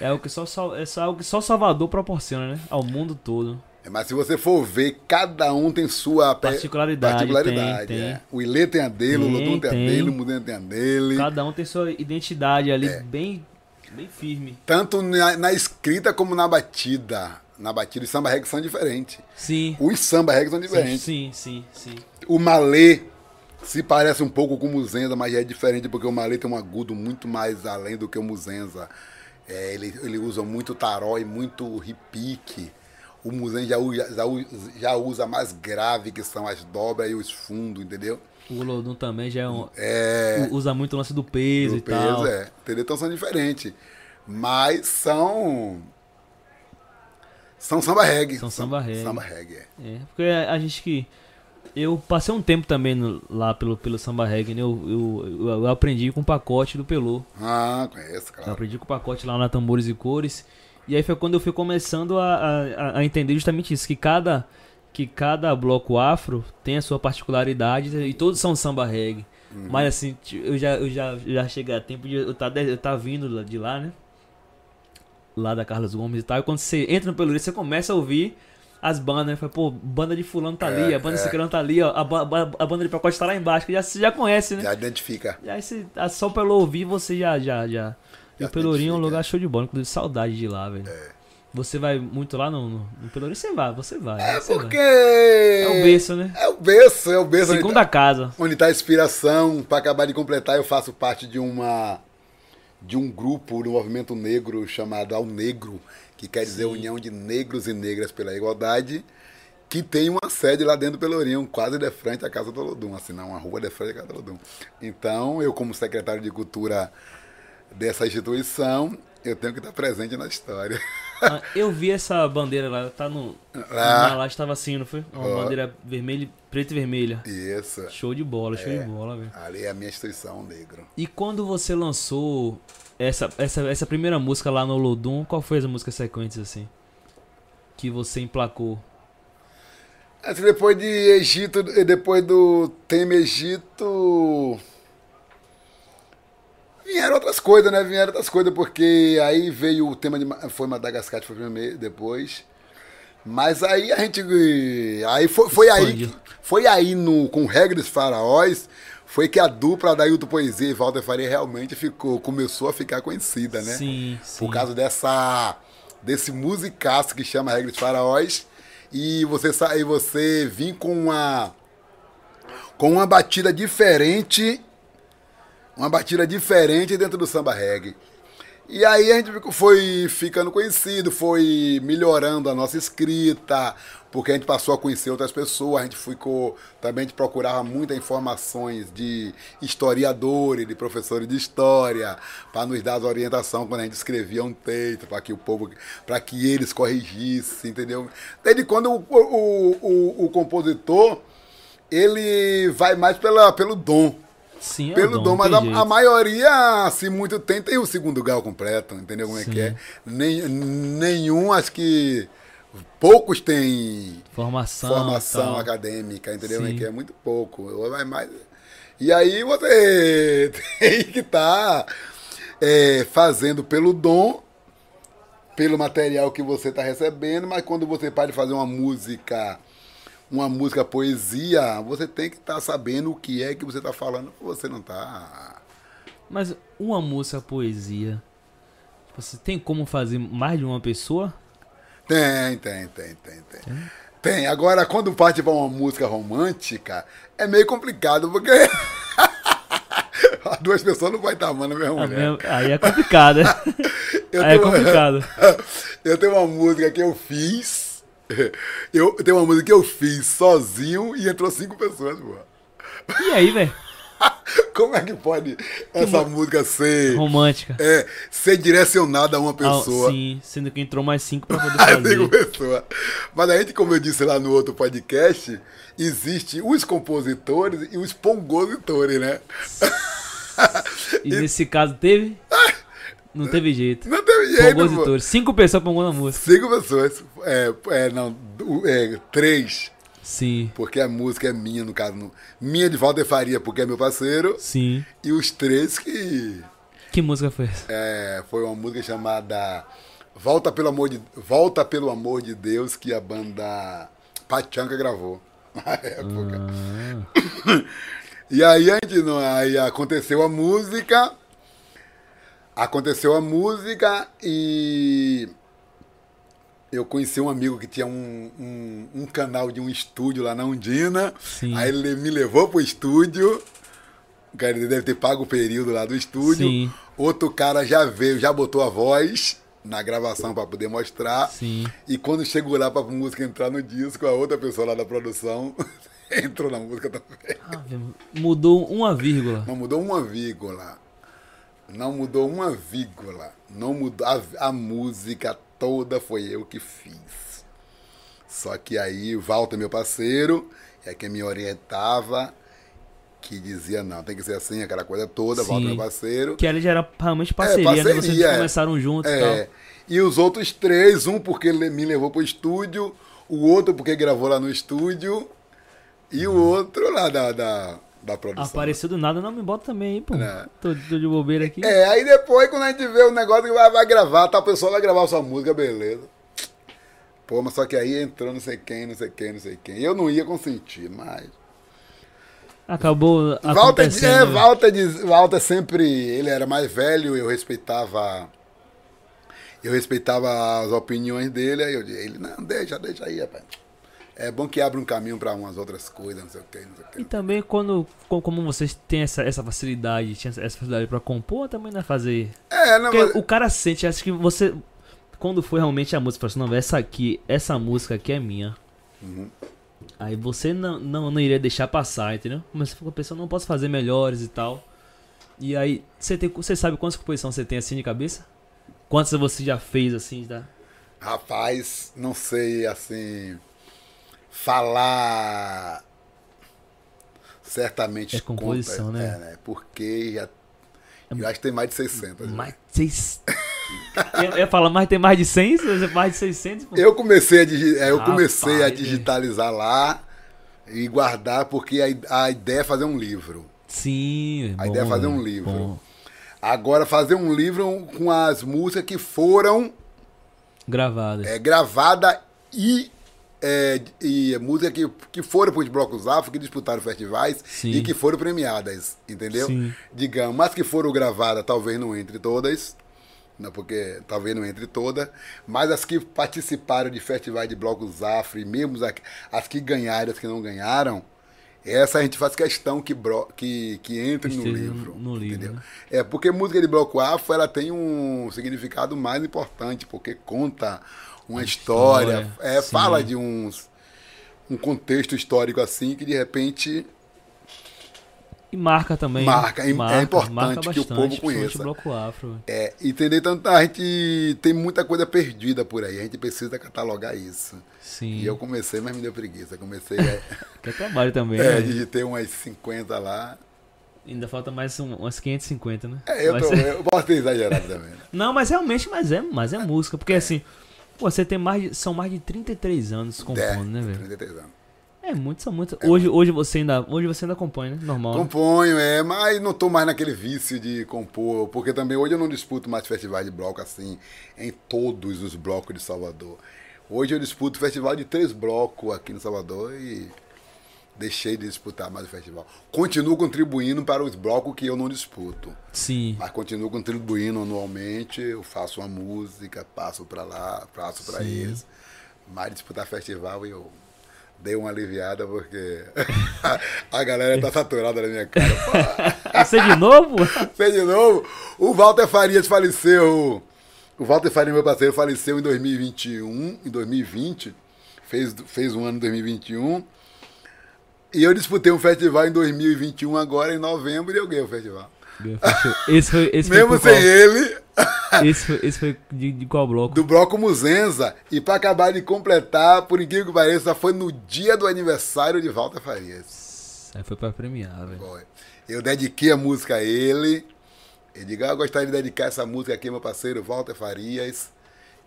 É, algo que só, é só algo que só Salvador proporciona, né? Ao mundo todo. É, Mas se você for ver, cada um tem sua Particularidade, particularidade, tem, é. tem. O Ilê tem a dele, o Tem, Lodum tem, a tem. dele, o Mudem tem a dele. Cada um tem sua identidade ali É. bem, bem firme. Tanto na, na escrita como na batida. Na batida, os samba reggae são diferentes. Sim. Os samba reggae são diferentes. sim, sim, sim. O malê se parece um pouco com o muzenza, mas é diferente porque o malê tem um agudo muito mais além do que o muzenza. É, ele, ele usa muito taró e muito repique. O muzenza já, usa- já, já usa mais grave, que são as dobras e os fundos, entendeu? O Lodum também já é um, É, usa muito o lance do peso do e tal. peso, é. Entendeu? Então são diferentes. Mas são. São samba reggae. São samba reggae. Samba reggae, é. É, porque a gente que. Eu passei um tempo também no- lá pelo, pelo samba reggae, né? Eu, eu, eu, eu aprendi com o pacote do Pelô. Ah, conheço, Eu claro. aprendi com o pacote lá na Tambores e Cores. E aí foi quando eu fui começando a, a, a entender justamente isso, que cada, que cada bloco afro tem a sua particularidade e todos são samba reggae. Uhum. Mas assim, eu já, eu já, já cheguei a tempo de eu tá, eu tá vindo de lá, né? Lá da Carlos Gomes e tal. E quando você entra no Pelourinho, você começa a ouvir as bandas, né? Fala, pô, banda de fulano tá ali, É, a banda de é. ciclano tá ali, ó. A, ba- a banda de pacote tá lá embaixo, que já, você já conhece, né? Já identifica. E aí você, só pelo ouvir você já já já. E o Pelourinho é um lugar show de bola, inclusive saudade de lá, velho. Você vai muito lá no, no, no Pelourinho? Você vai, você vai. É você porque. vai. É o berço, né? É o berço, é o berço. onde Segunda tá- casa. Onde está a inspiração. Para acabar de completar, eu faço parte de uma. De um grupo do movimento negro chamado Ao Negro, que quer dizer União de Negros e Negras pela Igualdade, que tem uma sede lá dentro do Pelourinho, quase de frente à Casa do Olodum, assim, não, uma rua de frente à Casa do Olodum. Então, eu, como secretário de Cultura dessa instituição, eu tenho que estar presente na história. Ah, eu vi essa bandeira lá, tá no. Lá. Na laje tava assim, não foi? Uma Ó. bandeira vermelha, preta e vermelha. Isso. Show de bola, show de bola, velho. Ali é a minha instituição, Negro. E quando você lançou essa, essa, essa primeira música lá no Lodum, qual foi as músicas sequentes assim? Que você emplacou? Assim, depois de Egito, depois do tema Egito. Vieram outras coisas, né? Vieram outras coisas, porque aí veio o tema de. Foi Madagascar, foi primeiro, depois. Mas aí a gente. Aí foi, foi aí. Foi aí no, com Regras Faraós. Foi que a dupla da Hilton Poesia e Walter Faria realmente ficou, começou a ficar conhecida, né? Sim, sim. por causa dessa desse musicaço que chama Regras Faraós e você sa- e você vir com uma com uma batida diferente uma batida diferente dentro do samba reggae. E aí a gente foi ficando conhecido, foi melhorando a nossa escrita, porque a gente passou a conhecer outras pessoas, a gente ficou, também a gente procurava muitas informações de historiadores, de professores de história, para nos dar as orientação quando a gente escrevia um texto, para que o povo, para que eles corrigissem, entendeu? Desde quando o, o, o, o compositor, ele vai mais pela, pelo dom, Sim, é pelo dom, não mas a, a maioria, se muito tem, tem o segundo grau completo, entendeu como é Sim. que é? Nem, nenhum, acho que poucos têm Formação. formação acadêmica, entendeu? Sim. Que é muito pouco. Vai mais. E aí você tem que estar fazendo pelo dom, pelo material que você está recebendo, mas quando você para de fazer uma música, uma música poesia, você tem que estar sabendo o que é que você está falando, você não está. Mas uma música poesia. Você tem como fazer mais de uma pessoa? Tem, tem, tem, tem, tem. Tem. Agora, quando parte para uma música romântica, é meio complicado, porque as duas pessoas não vão estar amando a mesma A mulher. minha- Aí é complicado. né? Aí é tenho- complicado. Eu tenho uma música que eu fiz. Eu tenho uma música que eu fiz sozinho e entrou cinco pessoas, pô. E aí, velho? Como é que pode essa música ser, Romântica. é, ser direcionada a uma Ah, pessoa? sim, sendo que entrou mais cinco pra poder fazer. cinco pessoas. Mas a gente, como eu disse lá no outro podcast, existe os compositores e os compositores, né? E nesse caso teve? Não teve jeito. Não teve jeito, pô. Compositores. Cinco pessoas compondo a música. Cinco pessoas. É, é, não, é, três. Sim, Porque a música é minha, no caso. no- minha de Walter Faria, porque é meu parceiro. sim. E os três que. Que música foi essa? é, foi uma música chamada Volta pelo Amor de, Volta pelo Amor de Deus, que a banda Pachanca gravou. Na época. Ah, E aí, a gente, não- aí aconteceu a música. Aconteceu a música e eu conheci um amigo que tinha um, um, um canal de um estúdio lá na Undina. Sim. Aí ele me levou pro estúdio. O cara deve ter pago o período lá do estúdio. Sim. Outro cara já veio, já botou a voz na gravação para poder mostrar. sim. E quando chegou lá pra música entrar no disco, a outra pessoa lá da produção entrou na música também. Ah, mudou uma vírgula. Mudou uma vírgula. Não mudou uma vírgula. Não mudou. A, a música toda foi eu que fiz. Só que aí, Walter, meu parceiro, é quem me orientava, que dizia, não, tem que ser assim, aquela coisa toda, Sim. Walter, meu parceiro. Que ali já era realmente parceria, né? Vocês parceria, é. começaram juntos e É. tal. E os outros três, um porque ele me levou pro estúdio, o outro porque gravou lá no estúdio, e o outro lá da, da, da produção. Apareceu do nada, não me bota também aí, pô. Né. Tô, tô de bobeira aqui. É, aí depois, quando a gente vê o negócio que vai, vai gravar, tal pessoa vai gravar sua música, beleza. Pô, mas só que aí entrou não sei quem, não sei quem, não sei quem. Eu não ia consentir, mas. Acabou Walter, é, Walter, Walter sempre. Ele era mais velho, eu respeitava. Eu respeitava as opiniões dele, aí eu disse, ele, não, deixa, deixa aí, rapaz. É bom que abre um caminho para umas outras coisas, não sei o que, não sei o E que. também quando, co- como vocês têm essa, essa facilidade, tinha essa facilidade pra compor, também não é fazer. É, não, Porque mas, o cara sente, acho que você. Quando foi realmente a música, fala assim, não, essa aqui, essa música aqui é minha. Uhum. Aí você não, não, não iria deixar passar, entendeu? Mas você fica pensando, não posso fazer melhores e tal. E aí, você, tem, você sabe quantas composições você tem assim de cabeça? Quantas você já fez assim? Já? rapaz, não sei, assim. Falar. Certamente É composição, conta, né? É, né? Porque já. Eu acho que tem mais de 600. né? Mais de seis... eu ia falar, mas tem mais de 100? Mais de 600? pô? Eu comecei a, digi- é, eu Rapaz, comecei a é. digitalizar lá e guardar, porque a, a ideia é fazer um livro. Sim, A bom, ideia é fazer um velho, livro. bom. Agora, fazer um livro com as músicas que foram Gravado. é, gravadas e, é, e música que, que foram para os blocos afro, que disputaram festivais Sim. e que foram premiadas, entendeu? Sim. Digamos, mas que foram gravadas, talvez não entre todas, não, porque talvez não entre todas, mas as que participaram de festivais de blocos afro e mesmo as, as que ganharam, as que não ganharam, essa a gente faz questão que, bro, que, que entre no livro. no livro, entendeu? né? É, porque música de bloco afro, ela tem um significado mais importante, porque conta uma história, história, é, fala de uns, um contexto histórico assim, que de repente E marca também. Marca, é- é marca, importante marca que o bastante, povo conheça. bloco afro. É, entender tanto a gente tem muita coisa perdida por aí, a gente precisa catalogar isso. Sim. E eu comecei, mas me deu preguiça. Comecei a Que é trabalho também, é, né? digitei umas 50 lá. Ainda falta mais um, umas 550, né? É, eu, tô, eu posso ter exagerado também. né? Não, mas realmente, mas é, mas é música. Porque assim, Pô, você tem mais de, são mais de 33 anos compondo, É, né, velho? 33 anos. É muito, são muito. Hoje, hoje você ainda, hoje você ainda compõe, né? Normal. né? Componho, é, mas não tô mais naquele vício de compor, porque também hoje eu não disputo mais festivais de bloco assim, em todos os blocos de Salvador. Hoje eu disputo festival de três blocos aqui no Salvador e deixei de disputar mais o festival. Continuo contribuindo para os blocos que eu não disputo, Sim. mas continuo contribuindo anualmente, eu faço uma música, passo para lá, passo para eles. Mas disputar festival eu dei uma aliviada porque a galera tá saturada na minha cara. Você de novo? Fez de novo. O Walter Farias faleceu. O Walter Farias, meu parceiro, faleceu em 2021, em 2020. Fez, fez um ano em 2021. E eu disputei um festival em 2021, agora em novembro, e eu ganhei o festival. Esse foi, esse Mesmo sem ele, qual? Esse foi, esse foi de, de qual bloco? do Bloco Muzenza. E para acabar de completar, por incrível que pareça, foi no dia do aniversário de Walter Farias. Aí foi pra premiar, velho. Eu dediquei a música a ele. Eu digo, ah, eu gostaria de dedicar essa música aqui, meu parceiro Walter Farias,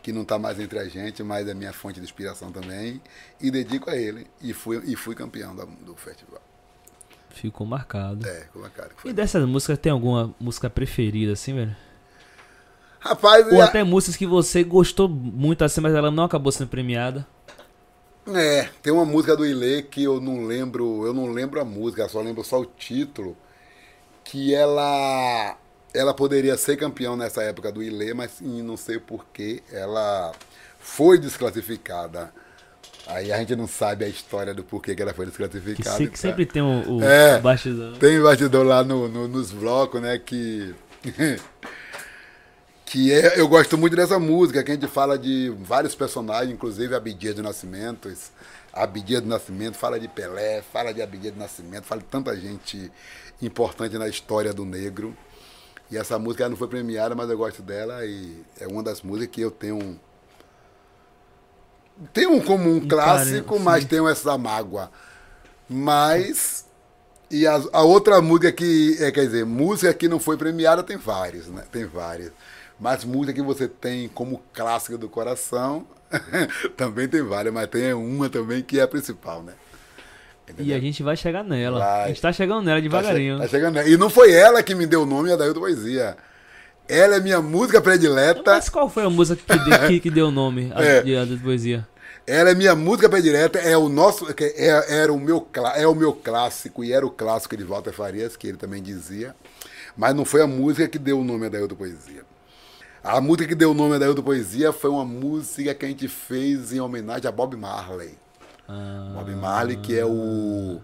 que não está mais entre a gente, mas é minha fonte de inspiração também. E dedico a ele. E fui, e fui campeão da- do festival. Ficou marcado. É, que foi. E dessas músicas, tem alguma música preferida, assim, velho? Rapaz, Ou a- até músicas que você gostou muito, assim, mas ela não acabou sendo premiada? É, tem uma música do Ilê que eu não lembro, eu não lembro a música, só lembro só o título, que ela ela poderia ser campeão nessa época do Ilê, mas não sei porquê ela foi desclassificada. Aí a gente não sabe a história do porquê que ela foi Que, desclassificada. que então. sempre tem o, o É. bastidão. Tem bastidor lá no, no- nos blocos, né? Que. que é. Eu gosto muito dessa música, que a gente fala de vários personagens, inclusive Abdias do Nascimento. Abdias do Nascimento, fala de Pelé, fala de Abdias do Nascimento, fala de tanta gente importante na história do negro. E essa música não foi premiada, mas eu gosto dela e é uma das músicas que eu tenho. Tem um como um clássico, mas tenho essa mágoa. Mas. E a, a outra música que. É, quer dizer, música que não foi premiada tem várias, né? Tem várias. Mas música que você tem como clássica do coração também tem várias, mas tem uma também que é a principal, né? E a gente vai chegar nela. Vai. A gente tá chegando nela Tá che- devagarinho. Tá chegando, né? E não foi ela que me deu o nome da Poesia. Ela é minha música predileta. Mas qual foi a música que, de- que, que deu o nome à É. de- poesia? Ela é minha música predileta, é o nosso, é, era o meu, é o meu clássico e era o clássico de Walter Farias, que ele também dizia, mas não foi a música que deu o nome a Dailton Poesia. A música que deu o nome a Dailton Poesia foi uma música que a gente fez em homenagem a Bob Marley. Ah, Bob Marley, que é o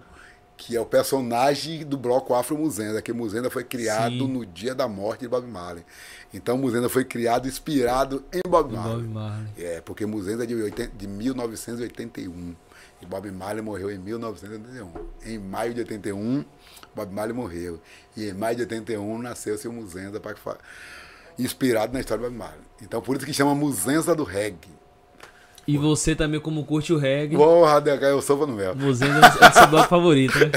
que é o personagem do bloco Afro Muzenda, que Muzenda foi criado Sim. no dia da morte de Bob Marley. Então Muzenda foi criado inspirado em Bob Marley. Bob Marley. É, porque Muzenda é de, 80 de 1981 e Bob Marley morreu em 1981. Em maio de 81, Bob Marley morreu. E em maio de 81 nasceu seu Muzenda para inspirado na história do Bob Marley. Então por isso que chama Muzenza do Reggae. E você também, como curte o reggae, Porra, DH, eu sou no mel. você é o seu bloco favorito, né?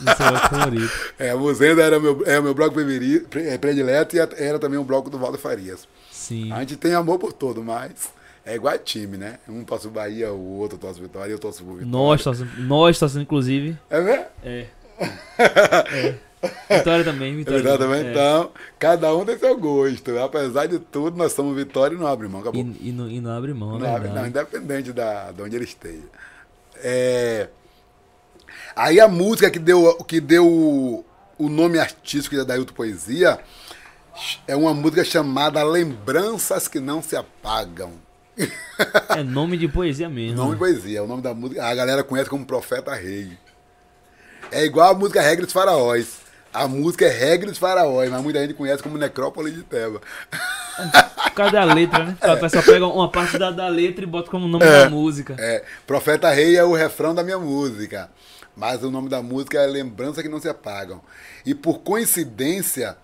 O seu bloco favorito. É, a Muzenda era meu, é meu bloco é, predileto e era também um bloco do Valdo Farias. Sim. A gente tem amor por todo, mas é igual time, né? Um torce o Bahia, o outro torce o Vitória e eu torço por Vitória. Nós torcemos, nós torcemos, inclusive. É mesmo? É. é. Vitória também, Vitória. Vitória também, É. então, cada um tem seu gosto. Apesar de tudo, nós somos Vitória e não abre mão. Acabou. E, e não, e não abre mão, não, né? abre, não, independente da, de onde ele esteja. É, Aí a música que deu, que deu o, o nome artístico da Dailton Poesia é uma música chamada Lembranças que Não Se Apagam. É nome de poesia mesmo. Nome de poesia, o nome da música. A galera conhece como Profeta Rei. É igual a música Regra dos Faraós. A música é Regra dos Faraós, mas muita gente conhece como Necrópole de Teba. Por causa da letra, né? A pessoa pega uma parte da, da letra e bota como nome É. da música. É, Profeta Rei é o refrão da minha música. Mas o nome da música é Lembrança que Não Se Apagam. E por coincidência,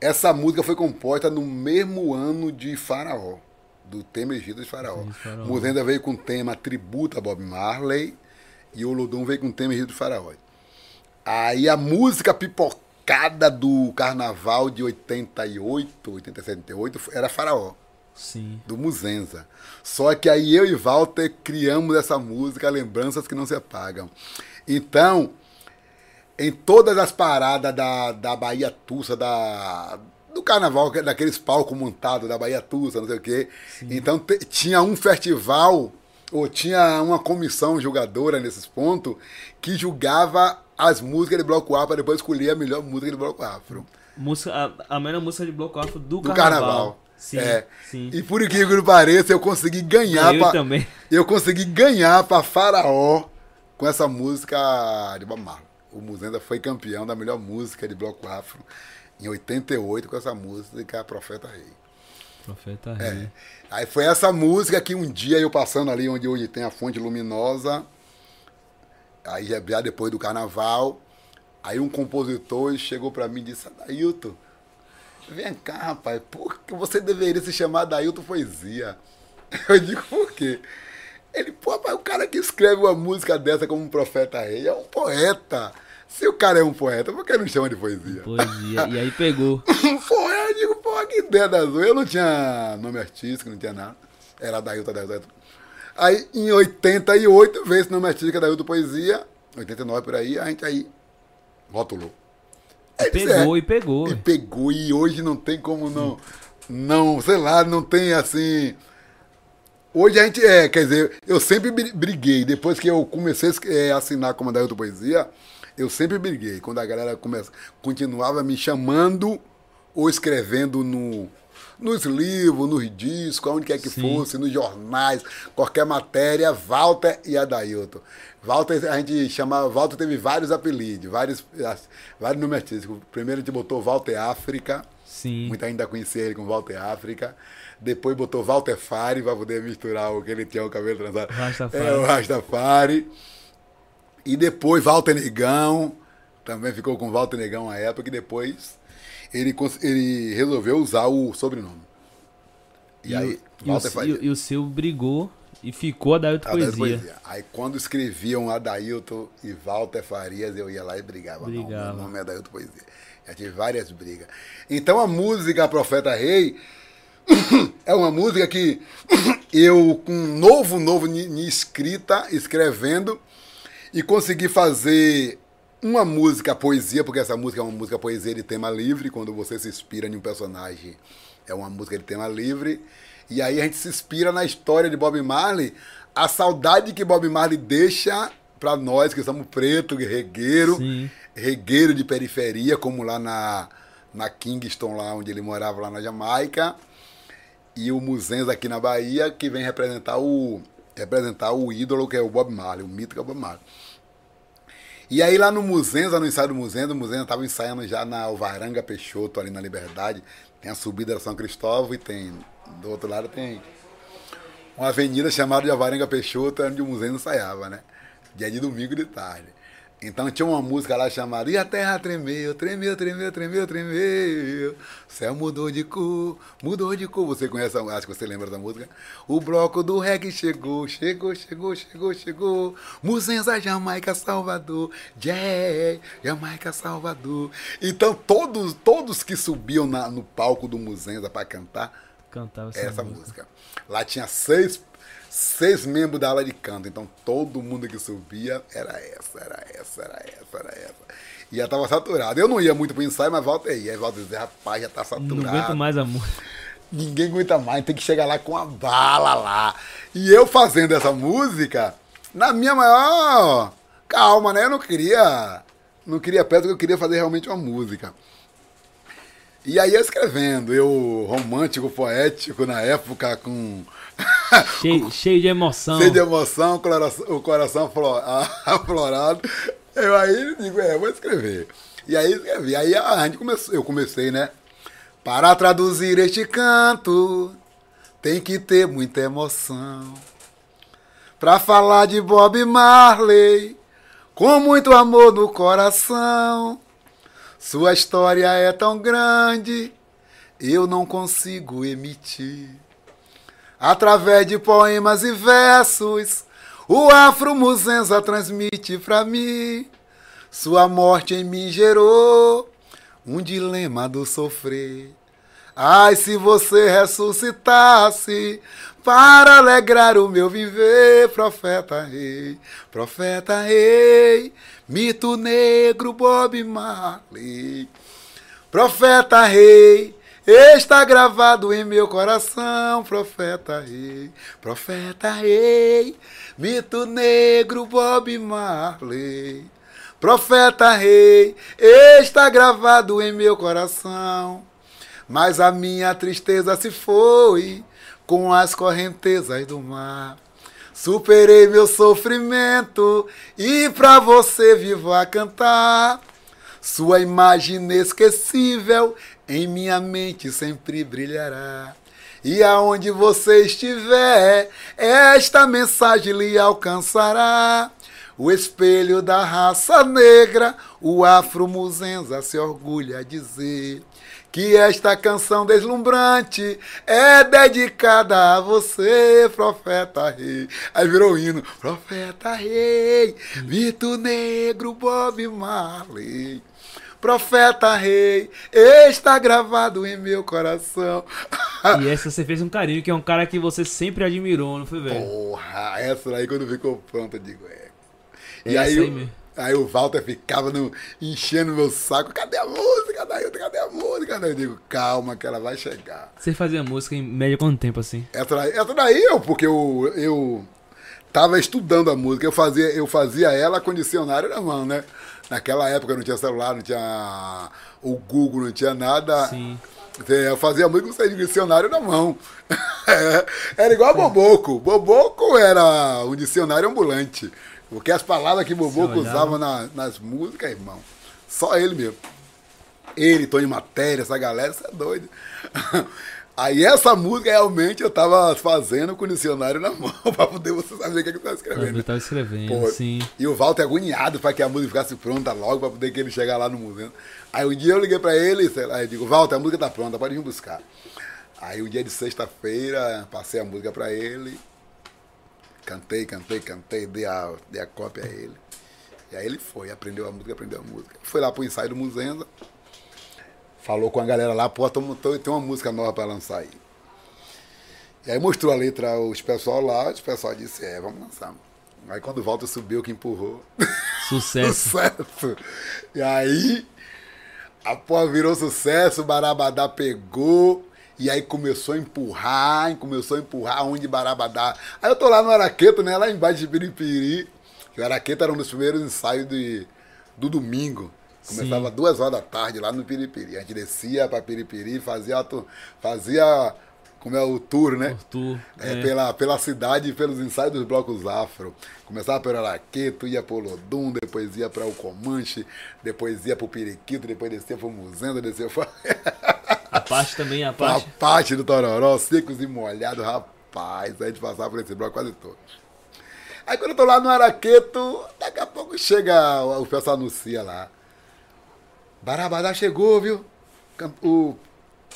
essa música foi composta no mesmo ano de Faraó, do tema Egito de Faraó. Muzenda veio com o tema Tributo a Bob Marley e o Ludum veio com o tema Egito de Faraó. Aí a música pipocada do carnaval de 88, 87, 88 era Faraó. Sim. do Muzenza. Só que aí eu e Walter criamos essa música, Lembranças que Não Se Apagam. Então, em todas as paradas da, da Bahia Tussa, da, do carnaval, que daqueles palcos montados da Bahia Tussa, não sei o quê. Então te- tinha um festival, ou tinha uma comissão julgadora nesses pontos, que julgava as músicas de Bloco A para depois escolher a melhor música de Bloco Afro. Música, a, a melhor música de bloco afro do, Do carnaval. carnaval. Sim, É. sim. E por incrível que pareça, eu consegui ganhar eu pra, também. eu consegui ganhar para Faraó com essa música de Bob Marley. O Muzenda foi campeão da melhor música de bloco afro em 88 com essa música Profeta Rei. Profeta É. Rei. Aí foi essa música que um dia eu passando ali onde hoje tem a fonte luminosa, aí já, depois do carnaval, aí um compositor chegou para mim e disse, Adailton, vem cá, rapaz, por que você deveria se chamar Adailton Poesia? Eu digo, por quê? Ele, pô, rapaz, o cara que escreve uma música dessa como um profeta rei é um poeta. Se o cara é um poeta, por que não chama de poesia? Poesia. E aí pegou. Pô, eu digo, pô, que ideia da zoa. Eu não tinha nome artístico, não tinha nada. Era Dailton, Dailton, Dailton. Aí, em 88, veio esse nome artístico Dailton Poesia. 89 por aí, a gente aí rotulou. Disse, Pegou é. e pegou. E pegou, e hoje não tem como não, não, sei lá, não tem assim... Hoje a gente, é, quer dizer, eu sempre bri- briguei, depois que eu comecei a é, assinar como Dailton Poesia, eu sempre briguei, quando a galera começa, continuava me chamando ou escrevendo no, nos livros, nos discos, aonde quer que Sim. fosse, nos jornais, qualquer matéria, Walter e Adailton. Walter, a gente chamava, Walter teve vários apelidos, vários, vários nomes artísticos. Primeiro a gente botou Walter África, Sim. Muita ainda conhecia ele com Walter África. Depois botou Walter Fari para poder misturar o que ele tinha o cabelo trançado. Rastafari. É, o Rastafari. E depois Walter Negão. Também ficou com Walter Negão à época. E depois ele, ele resolveu usar o sobrenome. E, E, aí, o, e, Walter e, Faria. o- e o seu brigou e ficou a Dailton Adailton Poesia. Poesia. Aí quando escreviam Adailton e Walter Farias, eu ia lá e brigava. Não, Brigava. meu nome é Adailton Poesia. Já tive várias brigas. Então a música Profeta Rei é uma música que eu, com novo, novo ni escrita, escrevendo, e consegui fazer uma música poesia, porque essa música é uma música poesia de tema livre, quando você se inspira em um personagem, é uma música de tema livre. E aí a gente se inspira na história de Bob Marley, a saudade que Bob Marley deixa para nós que somos preto, regueiro, Sim. regueiro de periferia, como lá na, na Kingston, lá onde ele morava, lá na Jamaica e o Muzenza aqui na Bahia, que vem representar o representar o ídolo que é o Bob Marley, o mito que é o Bob Marley. E aí lá no Muzenza, no ensaio do Muzenza, o Muzenza estava ensaiando já na Alvaranga Peixoto, ali na Liberdade. Tem a subida da São Cristóvão e tem, do outro lado tem uma avenida chamada de Alvarenga Peixoto, onde o Muzenza ensaiava, né? Dia de domingo de tarde. Então tinha uma música lá chamada E a terra tremeu, tremeu, tremeu, tremeu, tremeu. O céu mudou de cor, mudou de cor. Você conhece, acho que você lembra da música. O bloco do reggae chegou, chegou, chegou, chegou, chegou. Muzenza, Jamaica, Salvador. Jazz, Jamaica, Salvador. Então todos, todos que subiam na- no palco do Muzenza para cantar, Cantava essa, essa música. música. Lá tinha seis, seis membros da aula de canto, então todo mundo que subia era essa, era essa, era essa, era essa. E já tava saturado. Eu não ia muito pro ensaio, mas volta aí. Aí volta dizia, rapaz, já tá saturado. Não aguento mais a música. Ninguém aguenta mais, tem que chegar lá com a bala lá. E eu fazendo essa música, na minha maior calma, né? Eu não queria. Não queria perto, eu queria fazer realmente uma música. E aí eu escrevendo, eu romântico, poético na época, com Cheio, cheio de emoção. cheio de emoção, o coração, o coração aflo- aflorado. Eu aí digo, é, vou escrever. E aí escrevi. Aí a gente começou, eu comecei, né? Para traduzir este canto, tem que ter muita emoção. Pra falar de Bob Marley, com muito amor no coração. Sua história é tão grande, eu não consigo emitir. Através de poemas e versos, o Afro Muzenza transmite pra mim. Sua morte em mim gerou um dilema do sofrer. Ai, se você ressuscitasse para alegrar o meu viver, profeta rei, profeta rei, mito negro Bob Marley. Profeta rei, está gravado em meu coração, profeta rei, profeta rei, mito negro Bob Marley. Profeta rei, está gravado em meu coração. Mas a minha tristeza se foi com as correntezas do mar. Superei meu sofrimento e pra você vivo a cantar. Sua imagem inesquecível em minha mente sempre brilhará. E aonde você estiver, esta mensagem lhe alcançará. O espelho da raça negra, o afro-muzenza se orgulha a dizer que esta canção deslumbrante é dedicada a você, profeta rei. Aí virou o hino, profeta rei, mito negro Bob Marley. Profeta rei, está gravado em meu coração. E essa você fez um carinho, que é um cara que você sempre admirou, não foi, velho? Porra, essa aí quando ficou pronta, eu digo, é. E aí, aí aí o Walter ficava no, enchendo meu saco, cadê a música, Dailton, cadê a música? Daí eu digo, calma que ela vai chegar. Você fazia música em média quanto tempo assim? Essa daí, essa daí eu, porque eu, eu tava estudando a música, eu fazia, eu fazia ela com dicionário na mão, né? Naquela época não tinha celular, não tinha o Google, não tinha nada. Sim. Eu fazia música com dicionário na mão. Era igual a Boboco. Boboco era um dicionário ambulante. Porque as palavras que Boboco Você olhava. usava na- nas músicas, irmão, só ele mesmo. Ele, Tony Matéria, essa galera, você é doido. Aí essa música realmente eu tava fazendo com o dicionário na mão, pra poder você saber o que, é que você tá escrevendo. Eu tava escrevendo, Pô, sim. E o Walter agoniado para que a música ficasse pronta logo, para poder que ele chegar lá no museu. Aí um dia eu liguei para ele, sei lá, eu digo, Walter, a música tá pronta, pode vir buscar. Aí o dia de sexta-feira, passei a música para ele, cantei, cantei, cantei, dei a, dei a cópia a ele. E aí ele foi, aprendeu a música, aprendeu a música. Foi lá pro ensaio do Muzenza, falou com a galera lá, pô, tamo- tô- tem uma música nova para lançar aí. E aí mostrou a letra aos pessoal lá, os pessoal disse, é, vamos lançar. Aí quando o Walter subiu, que empurrou. Sucesso. sucesso. E aí, a porra virou sucesso, o Barabadá pegou. E aí começou a empurrar, começou a empurrar onde Barabadá. Aí eu tô lá no Araqueto, né? Lá embaixo de Piripiri. Que o Araqueto era um dos primeiros ensaios de, do domingo. Começava Sim. duas horas da tarde lá no Piripiri. A gente descia pra Piripiri, fazia, fazia como é o tour, né? Arthur. É, é. Pela, pela cidade e pelos ensaios dos blocos afro. Começava pelo Araqueto, ia pro Lodum, depois ia para o Comanche, depois ia pro Periquito, depois descia pro Muzenda, descia pra, A parte também, a parte. parte do Tororó, secos e molhados, rapaz. A gente passava por esse bloco quase todo. Aí quando eu tô lá no Araqueto, daqui a pouco chega, o pessoal anuncia lá. Barabadá chegou, viu? O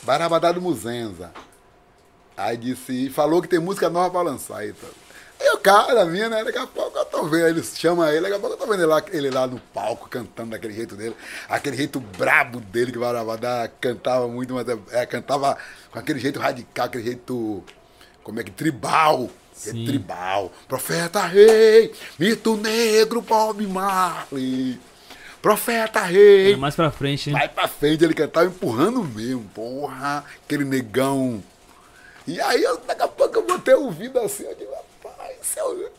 Barabadá do Muzenza. Aí disse, falou que tem música nova pra lançar aí. Aí o cara, minha, né? Daqui a pouco eu tô vendo, ele chama ele, daqui a pouco eu tô vendo ele lá, ele lá no palco cantando daquele jeito dele, aquele jeito brabo dele que o Barabadá cantava muito, mas é, é, cantava com aquele jeito radical, aquele jeito, como é que, tribal. Sim. Tribal. Profeta rei, mito negro, Bob Marley. Profeta rei. Era mais pra frente, né? Vai pra frente, ele cantava empurrando mesmo, porra, aquele negão. E aí, eu, daqui a pouco eu botei o ouvido assim, eu digo, o-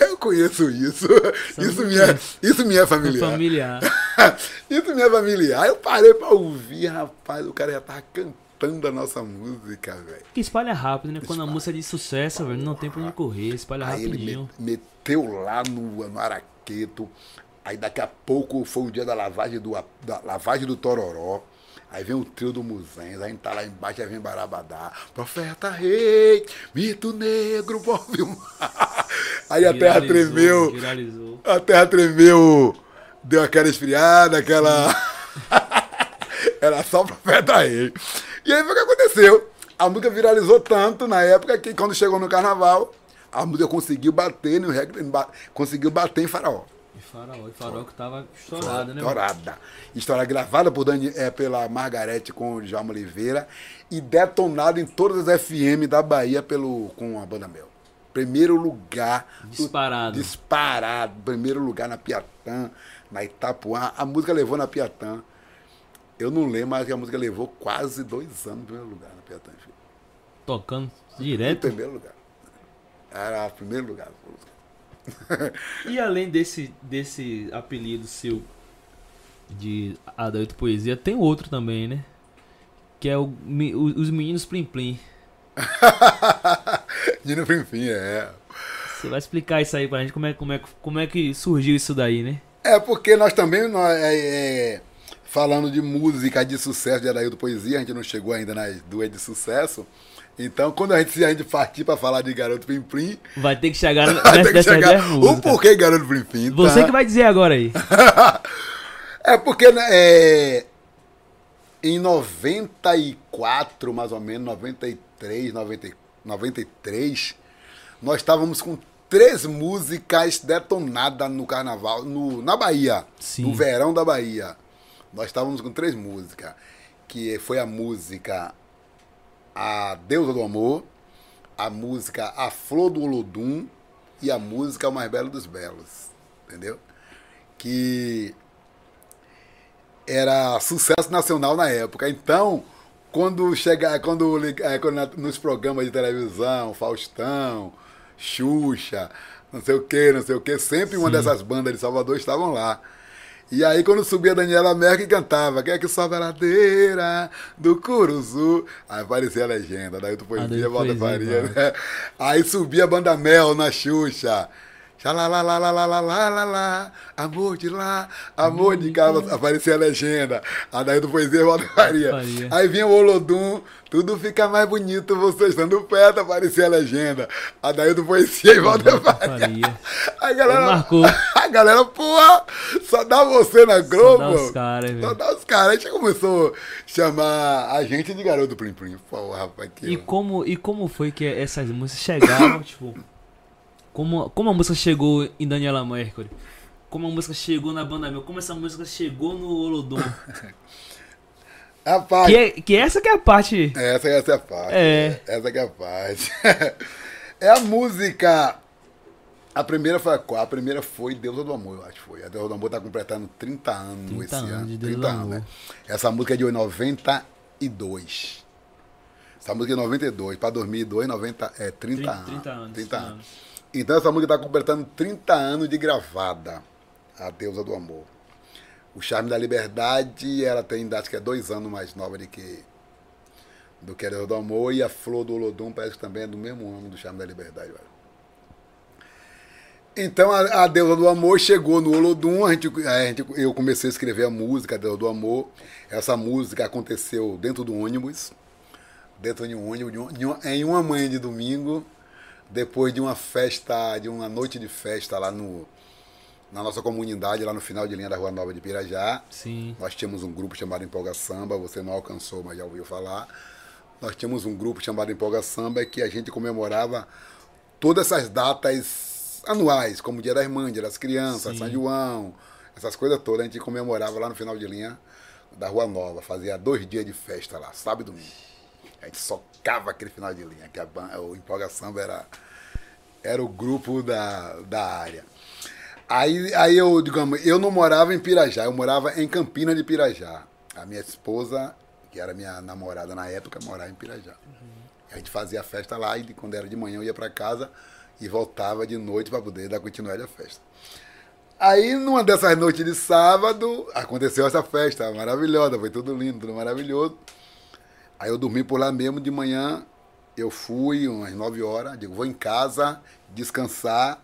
eu conheço isso. Isso me, é, isso me é familiar. Familiar. isso me é familiar. Eu parei pra ouvir, rapaz, o cara já tava cantando a nossa música, velho. Que espalha rápido, né? Quando a música é de sucesso, velho, não tem pra onde correr, espalha Aí ele rapidinho. me- meteu lá no, no Araqueto. Aí daqui a pouco foi o dia da lavagem do, da lavagem do Tororó. Aí vem o trio do Muzens, aí a gente tá lá embaixo, aí vem Barabadá. Profeta Rei, Mito Negro, Mar. Aí a terra tremeu. Viralizou. A terra tremeu, deu aquela esfriada, aquela. Era só o profeta rei. E aí foi o que aconteceu. A música viralizou tanto na época que quando chegou no carnaval, a música conseguiu bater no conseguiu bater em faraó. Faraó, e Faraó que tava estourada, né? Estourada. História gravada por Dani, é, pela Margarete com o Djalma Oliveira e detonada em todas as FM da Bahia pelo, com a Banda Mel. Primeiro lugar. Disparado. Disparado. Primeiro lugar na Piatã, na Itapuã. A música levou na Piatã. Eu não lembro, mas a música levou quase dois anos no primeiro lugar na Piatã. Filho. Tocando Em direto. primeiro lugar. Era o primeiro lugar. E além desse, desse apelido seu de Adalto Poesia, tem outro também, né? Que é o, o- os meninos Plim Plim. Dino Fim, é. Você vai explicar isso aí pra gente, como é, como é, como é que surgiu isso daí, né? É porque nós também, nós, é, é, falando de música de sucesso de Adaildo Poesia, a gente não chegou ainda nas duas de sucesso. Então, quando a gente, se a gente partir para falar de Garoto Plim Plim, Vai ter que chegar nessa que chegar dez o porquê Garoto Plim Plim. tá? Você que vai dizer agora aí. É porque né, é, em 94, mais ou menos, 93, 90, 93, nós estávamos com três músicas detonadas no carnaval, no, na Bahia, Sim. no verão da Bahia. Nós estávamos com três músicas, que foi a música A Deusa do Amor, a música A Flor do Olodum e a música O Mais Belo dos Belos, entendeu? Que era sucesso nacional na época. Então, quando chegar, quando, eh, quando nos programas de televisão, Faustão, Xuxa, não sei o que, não sei o que, sempre uma Sim. dessas bandas de Salvador estavam lá. E aí quando subia a Daniela Merkel cantava, quem é que sobe a ladeira do Curuzu? Aí aparecia a legenda, daí tu poesia, Adailto volta faria, né? Aí subia a banda Mel na Xuxa. Xalalalalalalala, amor de lá, amor de cá, aparecia a legenda. A daí do Poesia Volta. Faria. Aí vinha o Olodum, tudo fica mais bonito você estando perto, aparecia a legenda. A daí do Poesia e Volta Faria. A galera, Ele marcou. a galera, porra, só dá você na Globo. dá os caras, Só velho. dá os caras. A gente começou a chamar a gente de garoto Plim Plim. Pô, rapaz, que... E como, e como foi que essas músicas chegaram, tipo... Como, como a música chegou em Daniela Mercury? Como a música chegou na Banda Mel? Como essa música chegou no Olodum? Rapaz, Que, é- que essa que é a parte... essa, essa é a parte. É. Essa que é a parte. é a música... A primeira foi a qual? A primeira foi Deusa do Amor, eu acho que foi. A Deusa do Amor tá completando 30 anos 30 esse anos ano. de Deusa 30 do anos, né? Essa música é de 92. Essa música é de 92. Para 2002, 90, é 30, 30 anos. 30 anos, 30 30 anos. Então essa música está completando 30 anos de gravada. A Deusa do Amor. O Charme da Liberdade, ela tem, acho que é dois anos mais nova do que do que a Deusa do Amor. E a Flor do Olodum parece que também é do mesmo ano do Charme da Liberdade. Velho. Então a, a Deusa do Amor chegou no Olodum, a gente, a gente, eu comecei a escrever a música, a Deusa do Amor. Essa música aconteceu dentro do ônibus, dentro de um ônibus, de um- em uma manhã de domingo, depois de uma festa, de uma noite de festa lá no, na nossa comunidade, lá no final de linha da Rua Nova de Pirajá. Sim. Nós tínhamos um grupo chamado Empolga Samba, você não alcançou, mas já ouviu falar. Nós tínhamos um grupo chamado Empolga Samba que a gente comemorava todas essas datas anuais, como Dia das Mães, Dia das Crianças, Sim. São João, essas coisas todas, a gente comemorava lá no final de linha da Rua Nova. Fazia dois dias de festa lá, sábado e domingo. A gente socava aquele final de linha, que a, o Empolga Samba era, era o grupo da, da área. Aí, aí eu, digamos, eu não morava em Pirajá, eu morava em Campina de Pirajá. A minha esposa, que era minha namorada na época, morava em Pirajá. A gente fazia a festa lá e quando era de manhã eu ia para casa e voltava de noite para poder dar continuidade à festa. Aí, numa dessas noites de sábado, aconteceu essa festa maravilhosa, foi tudo lindo, tudo maravilhoso. Aí eu dormi por lá mesmo de manhã, eu fui umas 9 horas, digo, vou em casa, descansar.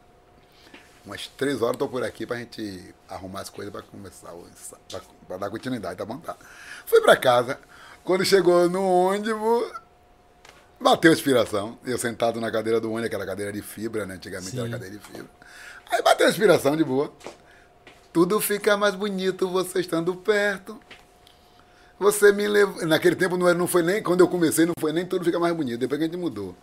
Umas 3 horas estou por aqui pra gente arrumar as coisas para começar, o ensa- pra, pra dar continuidade, tá bom? Tá. Fui pra casa, quando chegou no ônibus, bateu a inspiração. Eu sentado na cadeira do ônibus, aquela cadeira de fibra, né? Antigamente era Sim. cadeira de fibra. Aí bateu a inspiração de boa. Tudo fica mais bonito você estando perto. Você me levou. Naquele tempo não, era, não foi nem. Quando eu comecei, não foi nem tudo fica mais bonito. Depois que a gente mudou.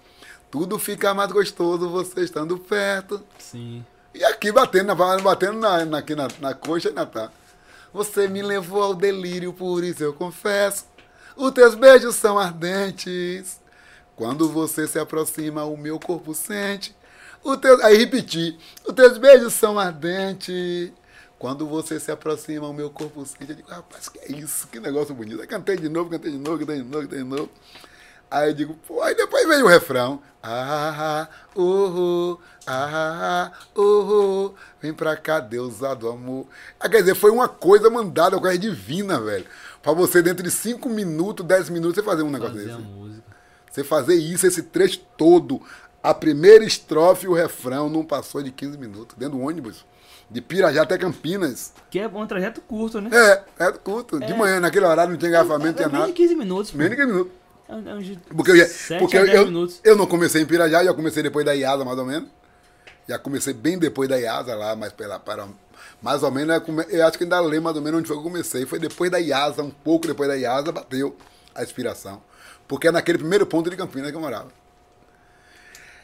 Tudo fica mais gostoso você estando perto. Sim. E aqui batendo, batendo na, na, aqui na, na coxa e na tá. Você me levou ao delírio, por isso eu confesso. Os teus beijos são ardentes. Quando você se aproxima, o meu corpo sente. O teu... Aí repeti. Os teus beijos são ardentes. Quando você se aproxima, o meu corpo sente. Eu digo, rapaz, que é isso? Que negócio bonito. Aí cantei de novo, cantei de novo, cantei de novo, cantei de novo. Aí eu digo, pô, aí depois veio o refrão. Ah, uhul, ah, uhul, vem pra cá, deusa do amor. Ah, quer dizer, foi uma coisa mandada, uma coisa divina, velho. Pra você, dentro de 5 minutos, 10 minutos, você fazer um negócio Fazer desse. a música. Você fazer isso, esse trecho todo, a primeira estrofe e o refrão, não passou de 15 minutos, dentro do ônibus. De Pirajá até Campinas. Que é um trajeto curto, né? É, é curto. De manhã, naquele horário, não tinha engarrafamento, não tinha é, menos nada. de 15 minutos. Menos de 15 minutos. É um- é um de Porque eu, ia, 7 porque eu, 10 eu, eu não comecei em Pirajá, já comecei depois da IASA, mais ou menos. Já comecei bem depois da IASA lá, mas pela, para, mais ou menos, eu, come- eu acho que ainda lembro mais ou menos onde foi que eu comecei. Foi depois da IASA, um pouco depois da IASA, bateu a inspiração. Porque é naquele primeiro ponto de Campinas que eu morava.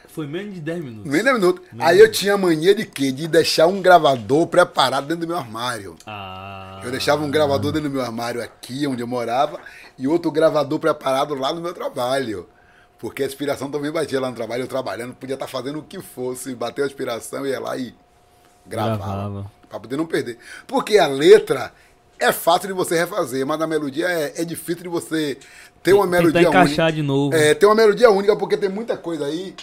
Foi menos de 10 minutos. Nem 10 minutos. Aí eu tinha mania de quê? De deixar um gravador preparado dentro do meu armário. Ah. Eu deixava um gravador dentro do meu armário aqui, onde eu morava, e outro gravador preparado lá no meu trabalho. Porque a inspiração também batia lá no trabalho, eu trabalhando, podia estar fazendo o que fosse, bateu a inspiração, ia lá e gravava. Gravava. Pra poder não perder. Porque a letra é fácil de você refazer, mas a melodia é, é difícil de você ter uma melodia encaixar única. de novo. É, tem uma melodia única, porque tem muita coisa aí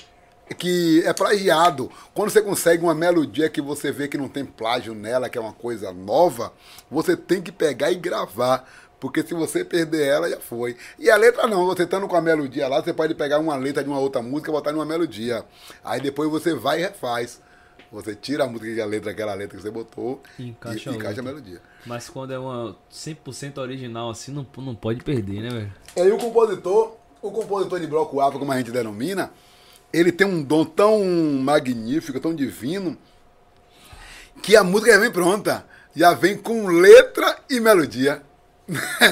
que é plagiado. Quando você consegue uma melodia que você vê que não tem plágio nela, que é uma coisa nova, você tem que pegar e gravar. Porque se você perder ela, já foi. E a letra não, você estando com a melodia lá, você pode pegar uma letra de uma outra música e botar numa melodia. Aí depois você vai e refaz. Você tira a música que a letra, aquela letra que você botou E e encaixa e encaixa outra. a melodia. Mas quando é uma 100% original assim, não, não pode perder, né, velho? E aí o compositor, o compositor de bloco alfa, como a gente denomina, ele tem um dom tão magnífico, tão divino, que a música já vem pronta. Já vem com letra e melodia.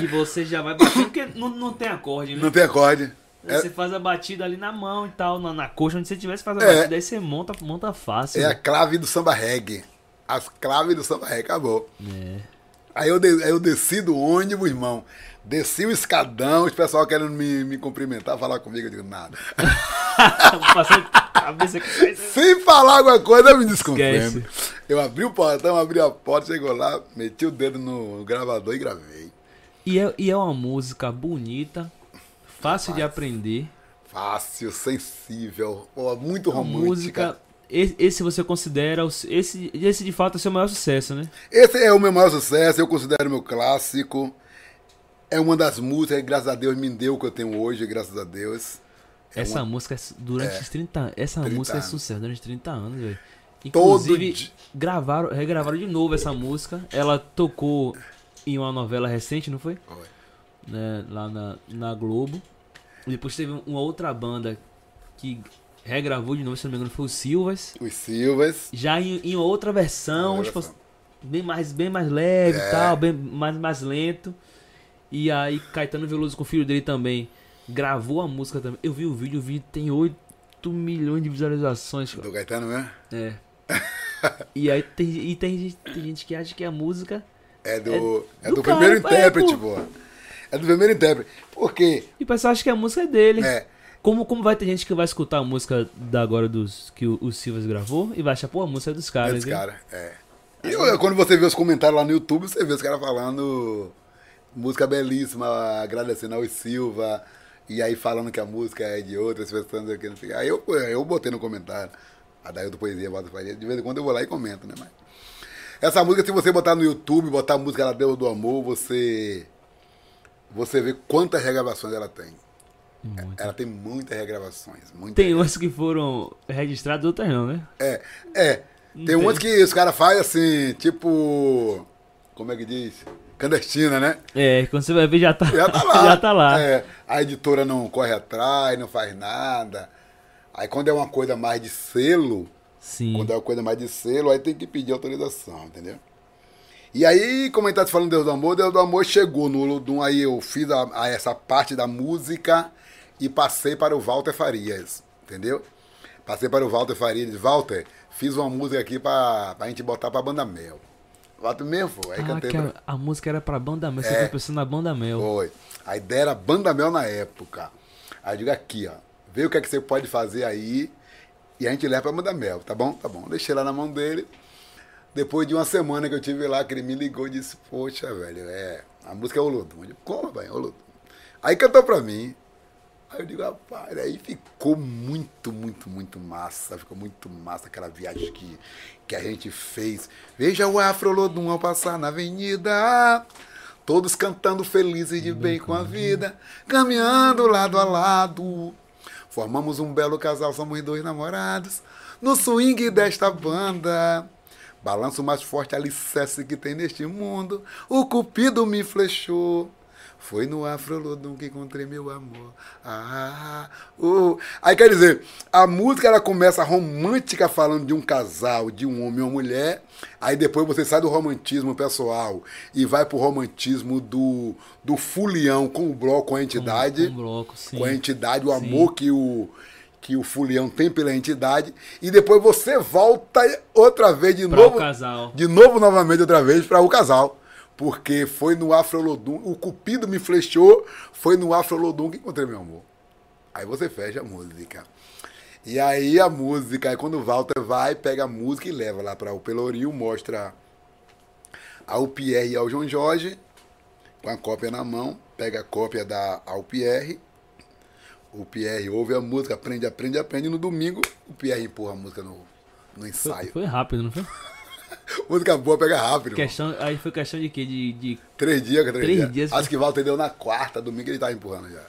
E você já vai batendo, porque não, não tem acorde, né? Não tem acorde. É, Você faz a batida ali na mão e tal, na, na coxa, onde você tivesse faz a É. batida, aí você monta, monta fácil. é a velho. clave do samba reggae. As claves do samba reggae, acabou. É. Aí eu, de- aí eu desci do ônibus, irmão. Desci o escadão, os pessoal querendo me, me cumprimentar, falar comigo, eu digo nada. Sem falar alguma coisa, eu me. Esquece. Eu abri o portão, abri a porta, chegou lá, meti o dedo no gravador e gravei. E é, e é uma música bonita, fácil de aprender. Fácil, sensível, muito Uma romântica. música. Esse, você considera. Esse, esse de fato é o seu maior sucesso, né? Esse é o meu maior sucesso, eu considero meu clássico. É uma das músicas que, graças a Deus, me deu o que eu tenho hoje, graças a Deus. É essa uma- música é durante é, os 30 Essa 30 música é anos. sucesso durante 30 anos, velho. Inclusive, di- gravaram, regravaram de novo essa música. Ela tocou em uma novela recente, não foi? Foi. Né, lá na, na Globo. Depois teve uma outra banda que regravou de novo, se não me engano, foi o Silvas. Os Silvas. Já em, em outra versão, tipo, bem mais, bem mais leve e É. tal, bem mais, mais lento. E aí Caetano Veloso com o filho dele também gravou a música também. Eu vi o vídeo, o vídeo tem 8 milhões de visualizações. cara. Do Caetano mesmo? É. e aí tem, e tem, gente, tem gente que acha que a música. É do, É é do do, cara, primeiro é, intérprete, pô. pô. É do primeiro intérprete. Por quê? E o pessoal acha que a música é dele. É, Como, como vai ter gente que vai escutar a música da agora dos que o, o Silvas gravou e vai achar, pô, a música é dos caras. esse hein? cara, é. E quando você vê os comentários lá no YouTube, você vê os caras falando música belíssima, agradecendo ao Silva, e aí falando que a música é de outras pessoas. Aí eu, eu botei no comentário. A daí do Poesia, bota faria. De vez em quando eu vou lá e comento, né? Mas... Essa música, se você botar no YouTube, botar a música Ela Deu do Amor, você. Você vê quantas regravações ela tem. Ela tem muitas regravações. Tem umas que foram registradas, outras não, né? É, é. Tem tem. umas que os caras fazem assim, tipo. Como é que diz? Clandestina, né? É, quando você vai ver já tá, Já tá lá. já tá lá. É, a editora não corre atrás, não faz nada. Aí quando é uma coisa mais de selo, Sim. quando é uma coisa mais de selo, aí tem que pedir autorização, entendeu? E aí, como a gente tá falando Deus do Amor, Deus do Amor chegou no Ludum, aí eu fiz a- a essa parte da música e passei para o Walter Farias, entendeu? Passei para o Walter Farias, Walter, fiz uma música aqui pra, pra gente botar pra banda Mel. Mesmo, foi. Aí Ah, cantei pra... a, a música era pra Banda Mel. Você É. foi pensando na Banda Mel. Foi. A ideia era Banda Mel na época. Aí eu digo aqui, ó. Vê o que é que você pode fazer aí e a gente leva pra Banda Mel, tá bom? Tá bom. Deixei lá na mão dele. Depois de uma semana que eu tive lá, que ele me ligou e disse, poxa, velho, é. A música é Olodum. Eu digo, como, velho? Olodum. Aí cantou pra mim. Aí eu digo, rapaz, aí ficou muito, muito, muito massa. Ficou muito massa aquela viagem que, que a gente fez. Veja o Afro Lodum ao passar na avenida. Todos cantando felizes de bem com a vida, caminhando lado a lado. Formamos um belo casal, somos dois namorados, no swing desta banda. Balanço mais forte alicerce que tem neste mundo, o cupido me flechou. Foi no Afrolodum que encontrei meu amor. Ah, uh. Aí quer dizer, a música ela começa romântica falando de um casal, de um homem e uma mulher. Aí depois você sai do romantismo pessoal e vai pro romantismo do, do fulião com o bloco, com a entidade. Com, com bloco, sim. Com a entidade, o Sim. amor que o, que o fulião tem pela entidade. E depois você volta outra vez de Pra novo. o casal. De novo, novamente, outra vez, para o casal. Porque foi no Afrolodum, o Cupido me flechou, foi no Afrolodum que encontrei meu amor. Aí você fecha a música. E aí a música, aí quando o Walter vai, pega a música e leva lá para o Pelourinho, mostra ao Pierre e ao João Jorge, com a cópia na mão, pega a cópia da ao Pierre, o Pierre ouve a música, aprende, aprende, aprende, e no domingo o Pierre empurra a música no, no Foi, ensaio. foi rápido, não foi? Música boa pega rápido. Questão, aí foi questão de quê? De, de Três dias, três, Três dias. dias, Acho que Walter deu na quarta, domingo ele tava empurrando já.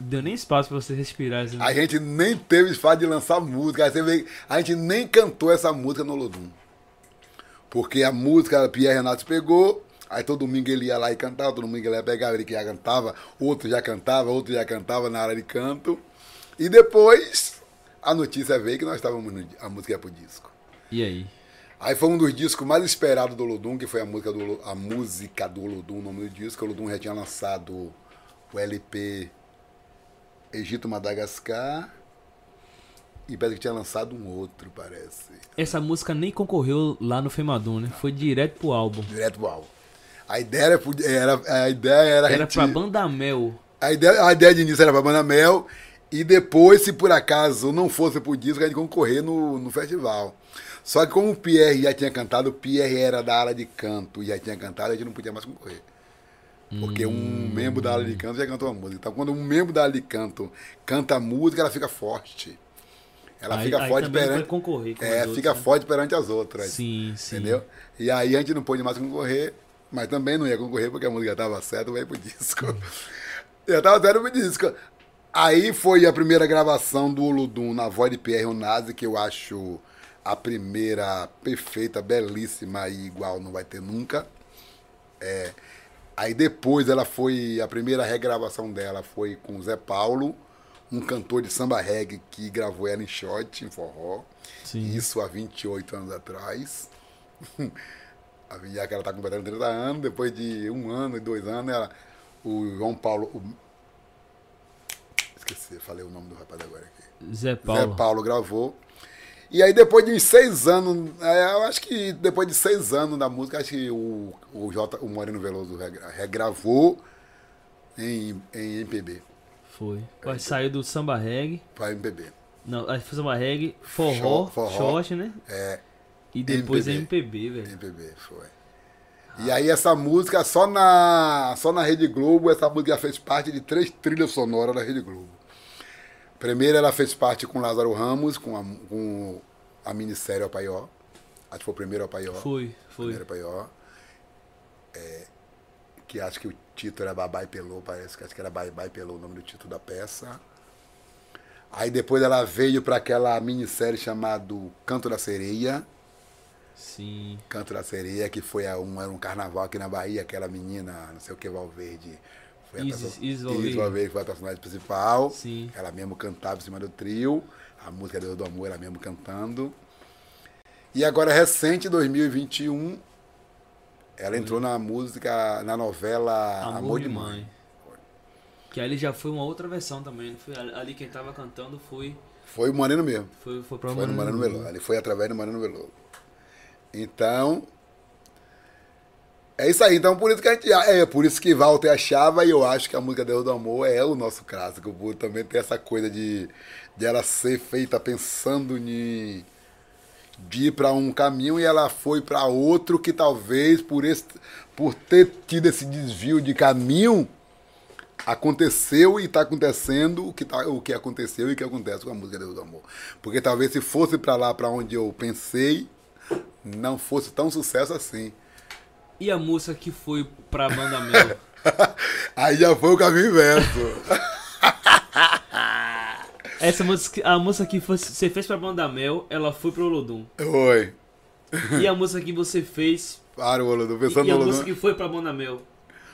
Deu nem espaço pra você respirar. Assim. A gente nem teve espaço de lançar música. Vê, a gente nem cantou essa música no Lodum. Porque a música Pierre Renato pegou, aí todo domingo ele ia lá e cantava, todo domingo ele ia pegar, ele que já cantava, outro já cantava, outro já cantava na área de canto. E depois a notícia veio que nós estávamos no, a música ia pro disco. E aí? Aí foi um dos discos mais esperados do Olodum, que foi a música do, a música do Olodum, o nome do disco. O Olodum já tinha lançado o LP Egito Madagascar e parece que tinha lançado um outro, parece. Essa música nem concorreu lá no Femadum, né? Foi direto pro álbum. Direto pro álbum. A ideia era, era, a ideia era, a Era gente- pra Banda Mel. a ideia, a ideia de início era pra Banda Mel e depois, se por acaso não fosse pro disco, a gente concorrer no, no festival. Só que como o Pierre já tinha cantado, o Pierre era da área de canto e já tinha cantado, a gente não podia mais concorrer. Porque Hum. um membro da área de canto já cantou a música. Então quando um membro da área de canto canta a música, ela fica forte. Ela Aí- fica aí forte perante. concorrer com é, as fica outras, né? forte perante as outras. Sim, sim. Entendeu? E aí a gente não pôde mais concorrer, mas também não ia concorrer porque a música estava certa, vai pro disco. Já estava certo pro disco. Aí foi a primeira gravação do Olodum na voz de Pierre Onazzi, que eu acho a primeira perfeita, belíssima e igual não vai ter nunca. É, aí depois ela foi, a primeira regravação dela foi com o Zé Paulo, um cantor de samba reggae que gravou ela em shot, em forró. Sim. Isso há 28 anos atrás. A Já que ela está completando 30 anos, depois de um ano e dois anos, ela, o João Paulo. o- esqueci, falei o nome do rapaz agora aqui. Zé Paulo. Zé Paulo gravou. E aí depois de uns seis anos, é, eu acho que depois de seis anos da música, acho que o, o, J, o Moreno Veloso regra- regravou em, em MPB. Foi. Aí saiu do samba reggae. Para MPB. Não, aí foi samba reggae, forró, forró. short, né? É, E depois MPB. MPB, velho. MPB, foi. E aí essa música, só na, só na Rede Globo, essa música já fez parte de três trilhas sonoras da Rede Globo. Primeiro ela fez parte com Lázaro Ramos, com a, com a minissérie Apaió. Acho que foi o primeiro Apaió. Foi, foi. Primeiro Apaió. É, que acho que o título era Babai Pelô, parece que acho que era Babai Pelô o nome do título da peça. Aí depois ela veio para aquela minissérie chamada Canto da Sereia. Sim. Canto da Sereia, que foi a um, era um carnaval aqui na Bahia, aquela menina, não sei o que, Valverde. Foi Isis- Isis Valverde foi a personagem principal. Sim. Ela mesmo cantava em cima do trio. A música Deus do Amor, ela mesmo cantando. E agora, recente, 2021, ela entrou na música, na novela Amor, de Mãe. Que ali já foi uma outra versão também. Foi? Ali quem tava cantando foi Foi o Moreno mesmo. Foi, foi pra Foi no Moreno Veloso. Ali foi através do Moreno Veloso. Então. É isso aí. Então por isso que a gente. É por isso que Walter achava, e eu acho que a música Deus do Amor é o nosso clássico. Por também ter essa coisa de, de ela ser feita pensando em de ir para um caminho e ela foi para outro que talvez por esse, por ter tido esse desvio de caminho aconteceu e está acontecendo o que, tá, o que aconteceu e o que acontece com a música Deus do Amor. Porque talvez se fosse para lá, para onde eu pensei, não fosse tão sucesso assim. E a música que foi pra Banda Mel? Aí já foi o caminho inverso. Essa música, a música que você fez pra Banda Mel, ela foi pro Olodum. Oi. E a música que você fez Para o Olodum, e, pensando e a no música Olodum. que foi pra Banda Mel.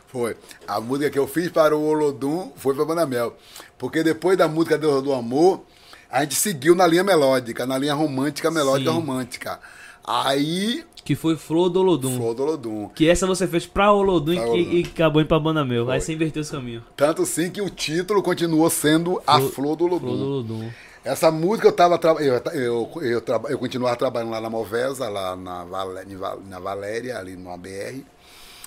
Foi. A música que eu fiz para o Olodum foi para Banda Mel. Porque depois da música Deus do Amor, a gente seguiu na linha melódica, na linha romântica, melódica Sim. romântica. Aí, Que foi Flor do Olodum. Flor do Olodum. Que essa você fez pra Olodum Pra e, Olodum. que- e acabou indo pra Banda. Aí Foi. você inverteu esse caminho. Tanto sim que o título continuou sendo A Flor- do Olodum. Flor do Olodum. Essa música eu tava eu, eu, eu, eu continuava trabalhando lá na Movesa, lá na, em na Valéria, ali no ABR.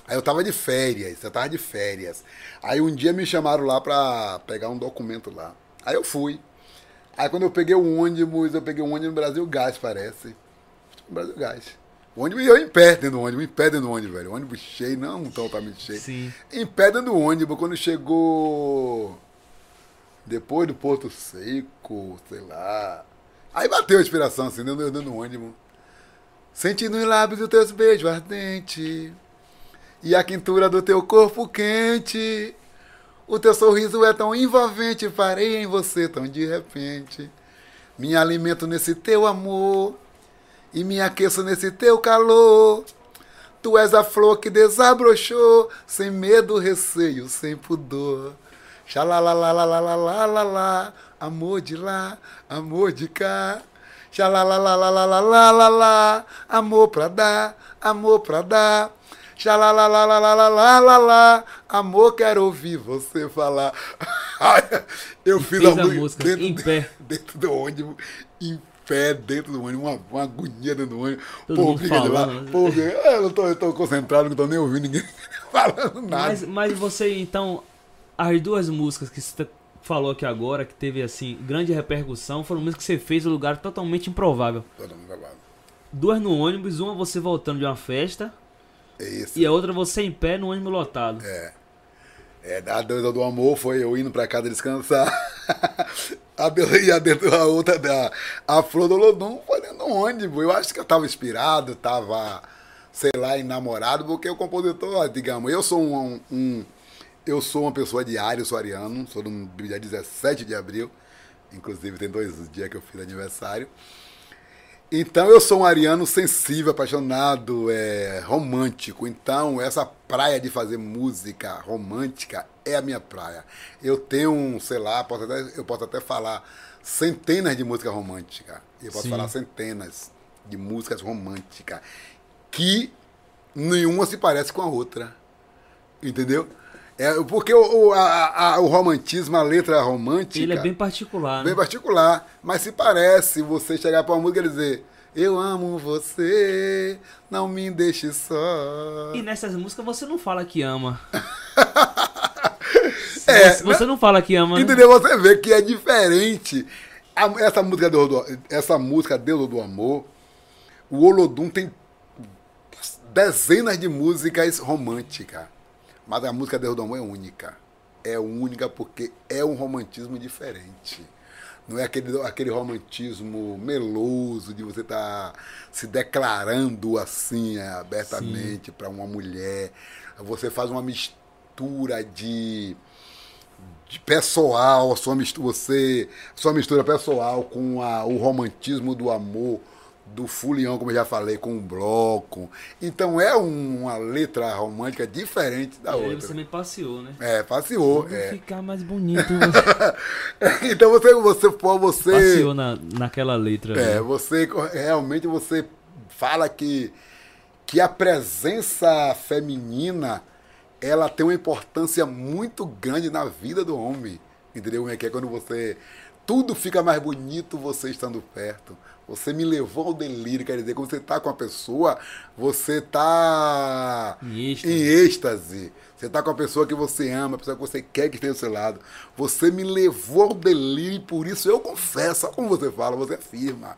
Aí eu tava de férias, eu tava de férias. Aí um dia me chamaram lá pra pegar um documento lá. Aí eu fui. Aí quando eu peguei o ônibus, eu peguei um ônibus no Brasil Gás, parece. Brasil Gás. O ônibus, e eu em pé dentro do ônibus, em pé dentro do ônibus, velho. O ônibus cheio, não totalmente cheio. Sim. Em pé dentro do ônibus, quando chegou depois do Porto Seco, sei lá. Aí bateu a inspiração, assim, dentro, dentro do ônibus. Sentindo os lábios os teus beijos ardentes e a quentura do teu corpo quente. O teu sorriso é tão envolvente, parei em você tão de repente. Me alimento nesse teu amor e me aqueço nesse teu calor. Tu és a flor que desabrochou, sem medo, receio, sem pudor. Xalalalalalalalala, amor de lá, amor de cá. Xalalalalalalalala, amor pra dar, amor pra dar. Xalalalalalalalala, amor, quero ouvir você falar. Eu fiz a, música dentro, em pé. dentro do ônibus, em pé, dentro do ônibus, uma, uma agonia dentro do ônibus. Mundo fica de lá. Pô, eu não tô, eu tô concentrado, não tô nem ouvindo ninguém falando nada. Mas, mas você, então, as duas músicas que você falou aqui agora, que teve, assim, grande repercussão, foram músicas que você fez em um lugar totalmente improvável. Mundo babado. Duas no ônibus, uma você voltando de uma festa É isso. e a outra você em pé no ônibus lotado. É. É, a deusa do amor foi eu indo pra casa descansar. a deusa e a, dentro, a outra da a flor do Lodum foi dentro do ônibus. Eu acho que eu tava inspirado, tava, sei lá, enamorado, porque o compositor, digamos, eu sou um, um- eu sou uma pessoa de sou ariano, sou do dia 17 de abril. Inclusive tem dois dias que eu fiz aniversário. Então eu sou um ariano sensível, apaixonado, é, romântico. Então essa praia de fazer música romântica é a minha praia. Eu tenho, sei lá, posso até- eu posso até falar centenas de música romântica. Eu posso Sim. falar centenas de músicas românticas que nenhuma se parece com a outra. Entendeu? É, porque o, o, a- a- o romantismo, a letra romântica. Ele é bem particular, Bem né? particular. Mas se parece você chegar pra uma música e dizer: Eu amo você, não me deixe só. E nessas músicas você não fala que ama. É, você, você não fala que ama, né? Entendeu? Você vê que é diferente. A- essa, música Deus do, essa música Deus do Amor, o Olodum tem dezenas de músicas românticas. Mas a música Deus do Amor é única. É única porque é um romantismo diferente. Não é aquele, aquele romantismo meloso de você estar se declarando assim é, abertamente para uma mulher. Você faz uma mistura de, de pessoal, sua mistura, você, sua mistura pessoal com a, o romantismo do amor, do fulião, como eu já falei, com o bloco. Então é um- uma letra romântica diferente da E aí outra. você me passeou, né? É, passeou. Vou É. ficar mais bonito. então você, você, você, passeou na, naquela letra. é, né? você realmente você fala que que a presença feminina ela tem uma importância muito grande na vida do homem. Entendeu? É que é quando você tudo fica mais bonito você estando perto. Você me levou ao delírio, quer dizer, quando você está com a pessoa, você está Em êxtase. em êxtase. Você está com a pessoa que você ama, a pessoa que você quer que esteja do seu lado. Você me levou ao delírio e por isso eu confesso. Olha como você fala, você afirma.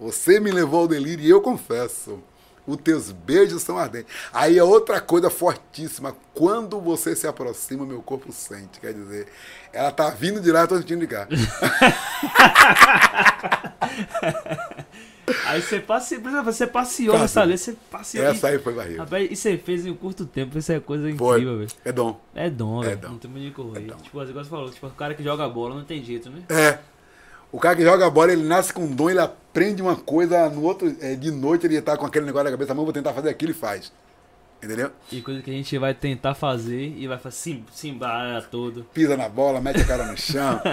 Você me levou ao delírio e eu confesso. Os teus beijos são ardentes. Aí é outra coisa fortíssima. Quando você se aproxima, meu corpo sente. Quer dizer, ela tá vindo de lá, eu tô sentindo de cá. Aí você exemplo, você passeou Cara, nessa lei, você passeou. Essa aí foi barriga. Rapaz, e você fez em um curto tempo, isso é coisa Foi. incrível, velho. É dom. É dom, É velho. dom. Não tem muito de correr. É tipo, você falou, tipo, o cara que joga bola não tem jeito, né? É. O cara que joga bola, ele nasce com dom, ele aprende uma coisa, no outro, é, de noite ele tá com aquele negócio na cabeça, mas vou tentar fazer aquilo e faz. Entendeu? E coisa que a gente vai tentar fazer e vai fazer sim, sim, baralha todo. Pisa na bola, mete a cara no chão.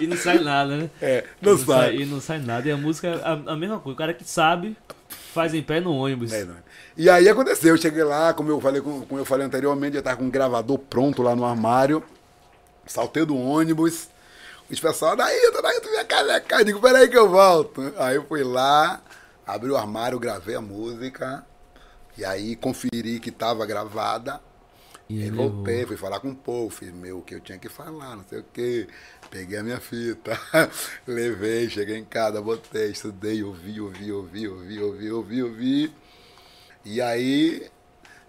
E não sai nada, né? É, não, sai. E não sai nada. E a música é a, a mesma coisa. O cara que sabe faz em pé no ônibus. É, não é. E aí aconteceu, eu cheguei lá, como eu falei, com- como eu falei anteriormente, eu tava com um gravador pronto lá no armário, saltei do ônibus, os pessoal, daí, daí, tu minha caneca, eu digo, peraí que eu volto. Aí eu fui lá, abri o armário, gravei a música, e aí conferi que tava gravada, E aí voltei, levou. fui falar com o povo, fiz meu, o que eu tinha que falar, não sei o quê. Peguei a minha fita, levei, cheguei em casa, botei, estudei, ouvi, ouvi, ouvi, ouvi, ouvi, ouvi, ouvi. E aí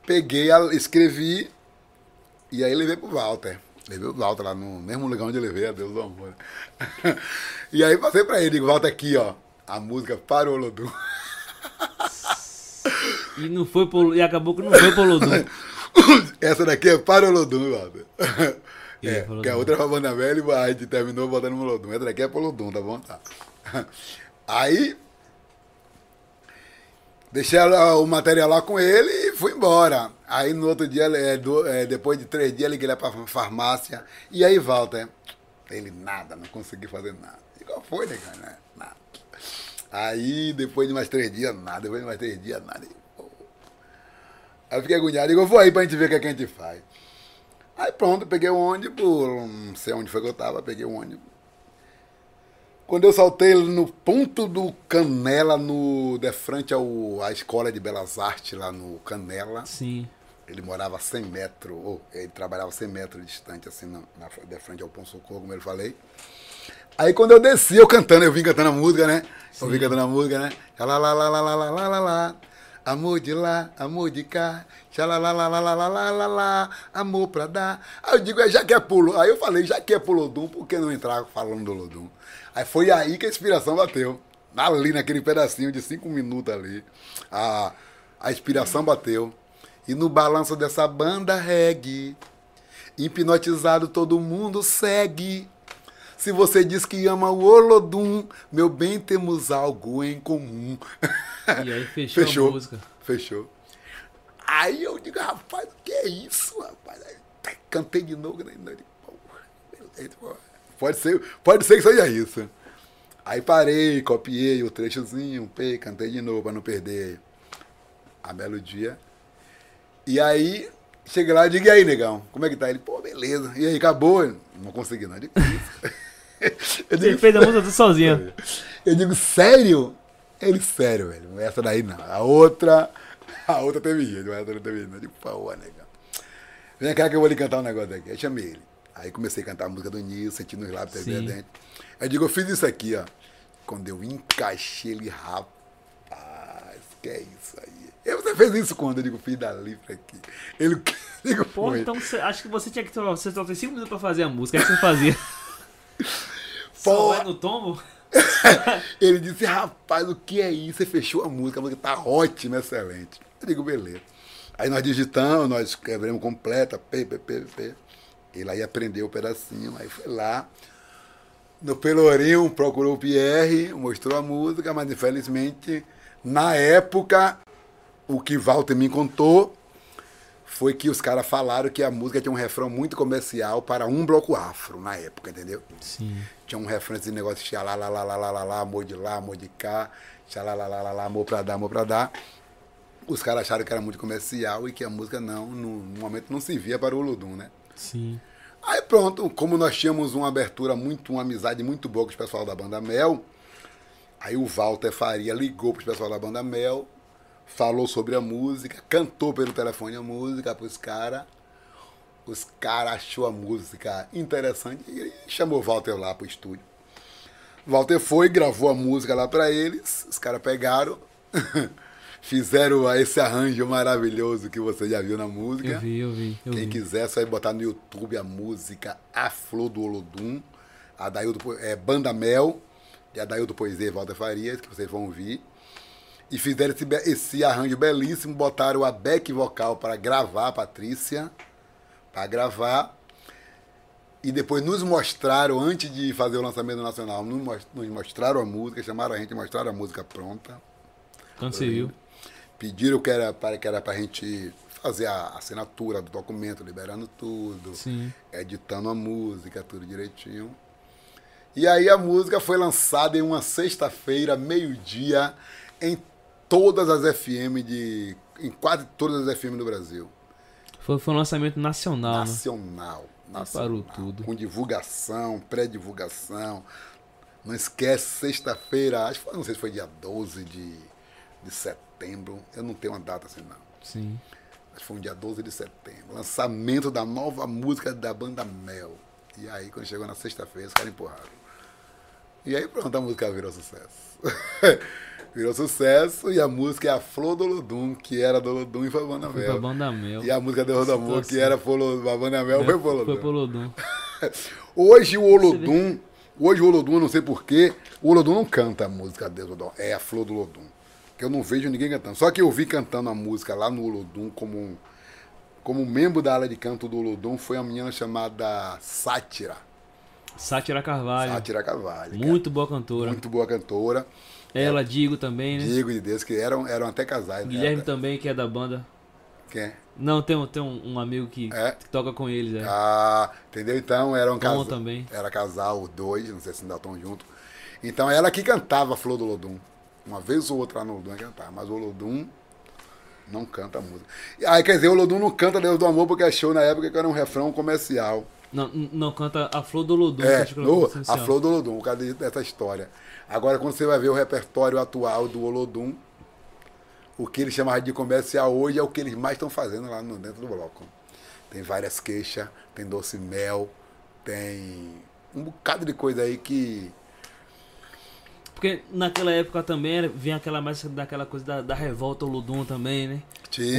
peguei, escrevi, e aí levei pro Walter. Levei o Walter lá no mesmo lugar onde eu levei, a Deus do amor. E aí passei pra ele, digo, Walter, aqui, ó, a música para o Olodum. E não foi pro, E acabou que não foi pro Lodum. Essa daqui é para o Lodum, Walter. E É, que a outra é pra banda velha e a gente terminou botando no Lodum. Essa daqui é pro tá bom? Tá. Aí, deixei o material lá com ele e fui embora. Aí no outro dia, é, é, depois de três dias, liguei lá pra farmácia. E aí, Walter? Ele, nada, não consegui fazer nada. Qual foi, né, cara? Nada. Aí, depois de mais três dias, nada. Depois de mais três dias, nada. Aí eu fiquei agoniado. Digo, eu vou aí pra gente ver o que, é que a gente faz. Aí pronto, peguei o ônibus, não sei onde foi que eu tava, peguei o ônibus. Quando eu saltei no ponto do Canela, no, de frente ao, à Escola de Belas Artes, lá no Canela, Sim. ele morava a 100 metros, ou ele trabalhava 100 metros distante, assim, na, na, de frente ao Pão Socorro, como eu falei. Aí quando eu desci, eu cantando, eu vim cantando a música, né? Eu vim cantando a música, né? Lá, lá, lá, lá, lá, lá, lá, lá, lá. Amor de lá, amor de cá, lá, amor pra dar. Aí eu digo, é, já que é pulo. Aí eu falei, já que é pro Lodum, por que não entrar falando do Lodum? Aí foi aí que a inspiração bateu. Ali, naquele pedacinho de cinco minutos ali, a, a inspiração bateu. E no balanço dessa banda reggae, hipnotizado todo mundo segue. Se você diz que ama o Olodum, meu bem, temos algo em comum. E aí fechou, Fechou. a música. Fechou. Aí eu digo, rapaz, o que é isso, rapaz? Aí, cantei de novo, né? Beleza, pô. Pode ser, pode ser que seja isso. Aí parei, copiei o trechozinho, pei, cantei de novo para não perder a melodia. E aí, cheguei lá e digo, e aí, negão, como é que tá? Ele, pô, beleza. E aí, acabou? Não consegui não. Eu digo. Eu digo, fez a música tudo sozinho. eu digo, sério? Ele, sério, velho. Essa daí não. A outra, a outra teve jeito, mas essa não teve jeito. Eu digo, pô, negão. Vem cá que eu vou lhe cantar um negócio aqui. Aí chamei ele. Aí comecei a cantar a música do Nil, sentindo os lábios dentro. Aí eu digo, eu fiz isso aqui, ó. Quando eu encaixei ele, rapaz, que é isso aí? E você fez isso quando? Eu digo, fiz dali pra aqui. Ele, eu digo, Pô, foi. então você, acho que você tinha que ter. Você só tem 5 minutos pra fazer a música. Aí você fazia. Só Pô. no tombo? Ele disse, rapaz, o que é isso? Você fechou a música, a música tá ótima, excelente. Eu digo, beleza. Aí nós digitamos, nós quebramos completa, p, p, p, p. Ele aí aprendeu o pedacinho, aí foi lá. No Pelourinho, procurou o Pierre, mostrou a música, mas infelizmente, na época, o que Walter me contou foi que os caras falaram que a música tinha um refrão muito comercial para um bloco afro, na época, entendeu? Sim. Tinha um refrão de negócio de xalá, lá, lá, lá, lá, lá, lá, amor de lá, amor de cá, xalá, lá, lá, lá, lá, amor pra dar, amor pra dar. Os caras acharam que era muito comercial e que a música não, no, no momento não se via para o Ludum, né? Sim. Aí pronto, como nós tínhamos uma abertura muito, uma amizade muito boa com o pessoal da banda Mel, aí o Walter Faria ligou pro pessoal da banda Mel, falou sobre a música, cantou pelo telefone a música pros caras. Os caras achou a música interessante e chamou o Walter lá pro estúdio. Walter foi, gravou a música lá para eles, os caras pegaram, fizeram esse arranjo maravilhoso que você já viu na música. Eu vi, eu vi. Eu Quem vi. quiser, só vai botar no YouTube a música A Flor do Olodum, a Daildo, é, Banda Mel, e a Daildo Poesia e Walter Farias, que vocês vão ouvir. E fizeram esse, esse arranjo belíssimo, botaram a back vocal para gravar, a Patrícia, para gravar. E depois nos mostraram, antes de fazer o lançamento nacional, nos mostraram a música, chamaram a gente, mostraram a música pronta Quando você viu. Pediram que era para que era para a gente fazer a assinatura do documento, liberando tudo, Sim. editando a música, tudo direitinho. E aí a música foi lançada em uma sexta-feira, meio-dia, em todas as FM de. em quase todas as FM do Brasil. Foi, foi um lançamento nacional, né? Nacional. nacional parou tudo. Com divulgação, pré-divulgação. Não esquece, sexta-feira, acho não sei se foi dia 12 de, de setembro. Eu não tenho uma data assim, não. Sim. Que foi um dia 12 de setembro. Lançamento da nova música da banda Mel. E aí, quando chegou na sexta-feira, os caras empurraram. E aí, pronto, a música virou sucesso. virou sucesso e a música é a Flor do Olodum, que era do Olodum e foi a banda Foi Mel. banda Mel. E a música Deus do Amor, que Situação. era banda Mel, foi Olodum. Foi pro Lodum. Hoje o Olodum, hoje o Olodum, não sei porquê, o Olodum não canta a música Deus do Olodum, é a Flor do Olodum. Que eu não vejo ninguém cantando. Só que eu vi cantando a música lá no Olodum como, como membro da área de canto do Olodum foi a menina chamada Sátira. Sátira Carvalho. Sátira Carvalho. cara. Muito boa cantora. Muito boa cantora. Ela, Digo também, né? Diego de Deus, que eram, eram até casais. né? Guilherme Até- também, que é da banda. Quem é? Não, tem, um- tem um, um amigo que, É? que toca com eles, é. Ah, entendeu? Então eram casal. também. Era casal, dois, não sei se ainda estão juntos. Então ela que cantava a Flor do Lodum. Uma vez ou outra lá no Lodum ia cantar, mas o Lodum não canta a música. Aí quer dizer, o Lodum não canta Deus do Amor porque achou na época que era um refrão comercial. Não, não canta a Flor do Lodum. É, no, que a Flor do Olodum, por causa de- dessa história. Agora, quando você vai ver o repertório atual do Olodum, o que eles chamavam de comercial hoje é o que eles mais estão fazendo lá no, dentro do bloco. Tem várias queixas, tem doce mel, tem um bocado de coisa aí que. Porque naquela época também vinha aquela mais daquela coisa da, da revolta Lodum também, né?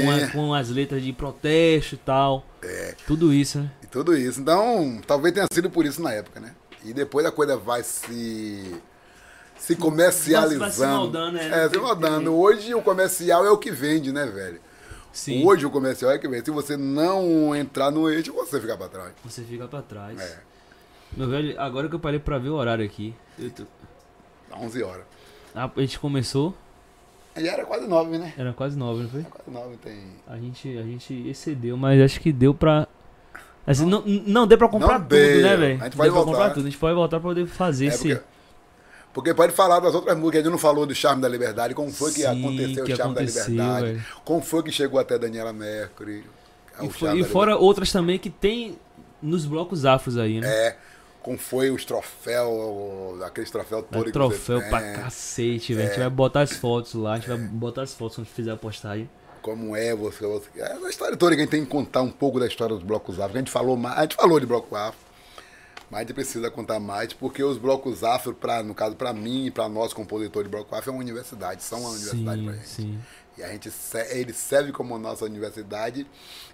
Com, a- com as letras de protesto e tal. É. Tudo isso, né? E tudo isso. Então, talvez tenha sido por isso na época, né? E depois a coisa vai se. Se comercializando. Vai se moldando, né? É, se moldando. Hoje o comercial é o que vende, né, velho? Sim. Hoje o comercial é que vende. Se você não entrar no eixo, você fica pra trás. Você fica pra trás. É, Meu velho, agora que eu parei pra ver o horário aqui. eu tô- 11 horas. A a gente começou, Já era quase 9, né? era quase nove, não foi? Quase 9 tem. A gente, a gente excedeu, mas acho que deu pra. Assim, não, não, deu pra comprar Não tudo, deu. né, velho? A gente pra voltar. comprar tudo. A gente pode voltar pra poder fazer É esse. porque, porque pode falar das outras músicas. A gente não falou do Charme da Liberdade, como foi que Sim, aconteceu que o Charme aconteceu, da Liberdade. velho. Como foi que chegou até Daniela Mercury. E, o fo- Charme e fora outras também que tem nos blocos afros aí, né? É, como foi os troféus, aqueles troféus É todos troféu pra cacete, velho. A gente vai botar as fotos lá, a gente vai botar as fotos quando fizer a postagem. Como é você, você. Essa história toda que a gente tem que contar um pouco da história dos blocos afro. A gente falou mais, a gente falou de bloco afro, mas a gente precisa contar mais, porque os blocos afro, pra, no caso, para mim e para nós, compositores de bloco afro, é uma universidade, são uma universidade sim, pra gente. sim. E a gente ele serve como nossa universidade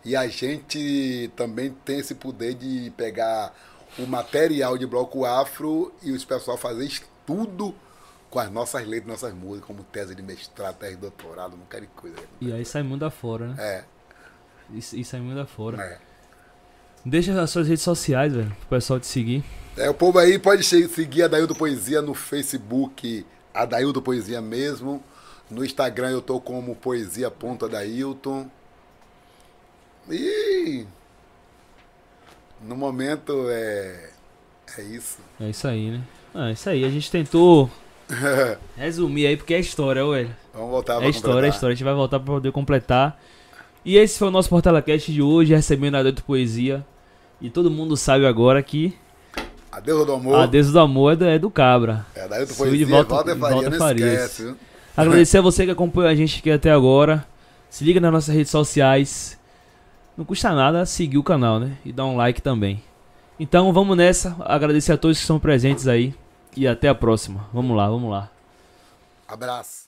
e a gente também tem esse poder de pegar o material de bloco afro e os pessoal fazer estudo com as nossas letras, nossas músicas, como tese de mestrado, tese de doutorado, um bocado de coisa. E aí sai mundo afora, né? É, E, e sai mundo afora. é. Deixa as suas redes sociais, velho, pro pessoal te seguir. É, o povo aí pode seguir a Daildo Poesia no Facebook, a Daildo Poesia mesmo. No Instagram eu tô como poesia.adailton. E no momento é é isso. É isso aí, né? Ah, é isso aí. A gente tentou resumir aí, porque é história, velho. Vamos voltar É pra história, é completar. história. A gente vai voltar pra poder completar. E esse foi o nosso Portela Cast de hoje, recebendo a Dedo Poesia. E todo mundo sabe agora que A deusa do amor. a deusa do amor é do, é do Cabra. É, tu Sou poesia, de volta- de Faria, volta Farias. esquece? Agradecer a você que acompanhou a gente aqui até agora. Se liga nas nossas redes sociais. Não custa nada seguir o canal, né? E dar um like também. Então vamos nessa. Agradecer a todos que estão presentes aí. E até a próxima. Vamos lá, vamos lá. Abraço.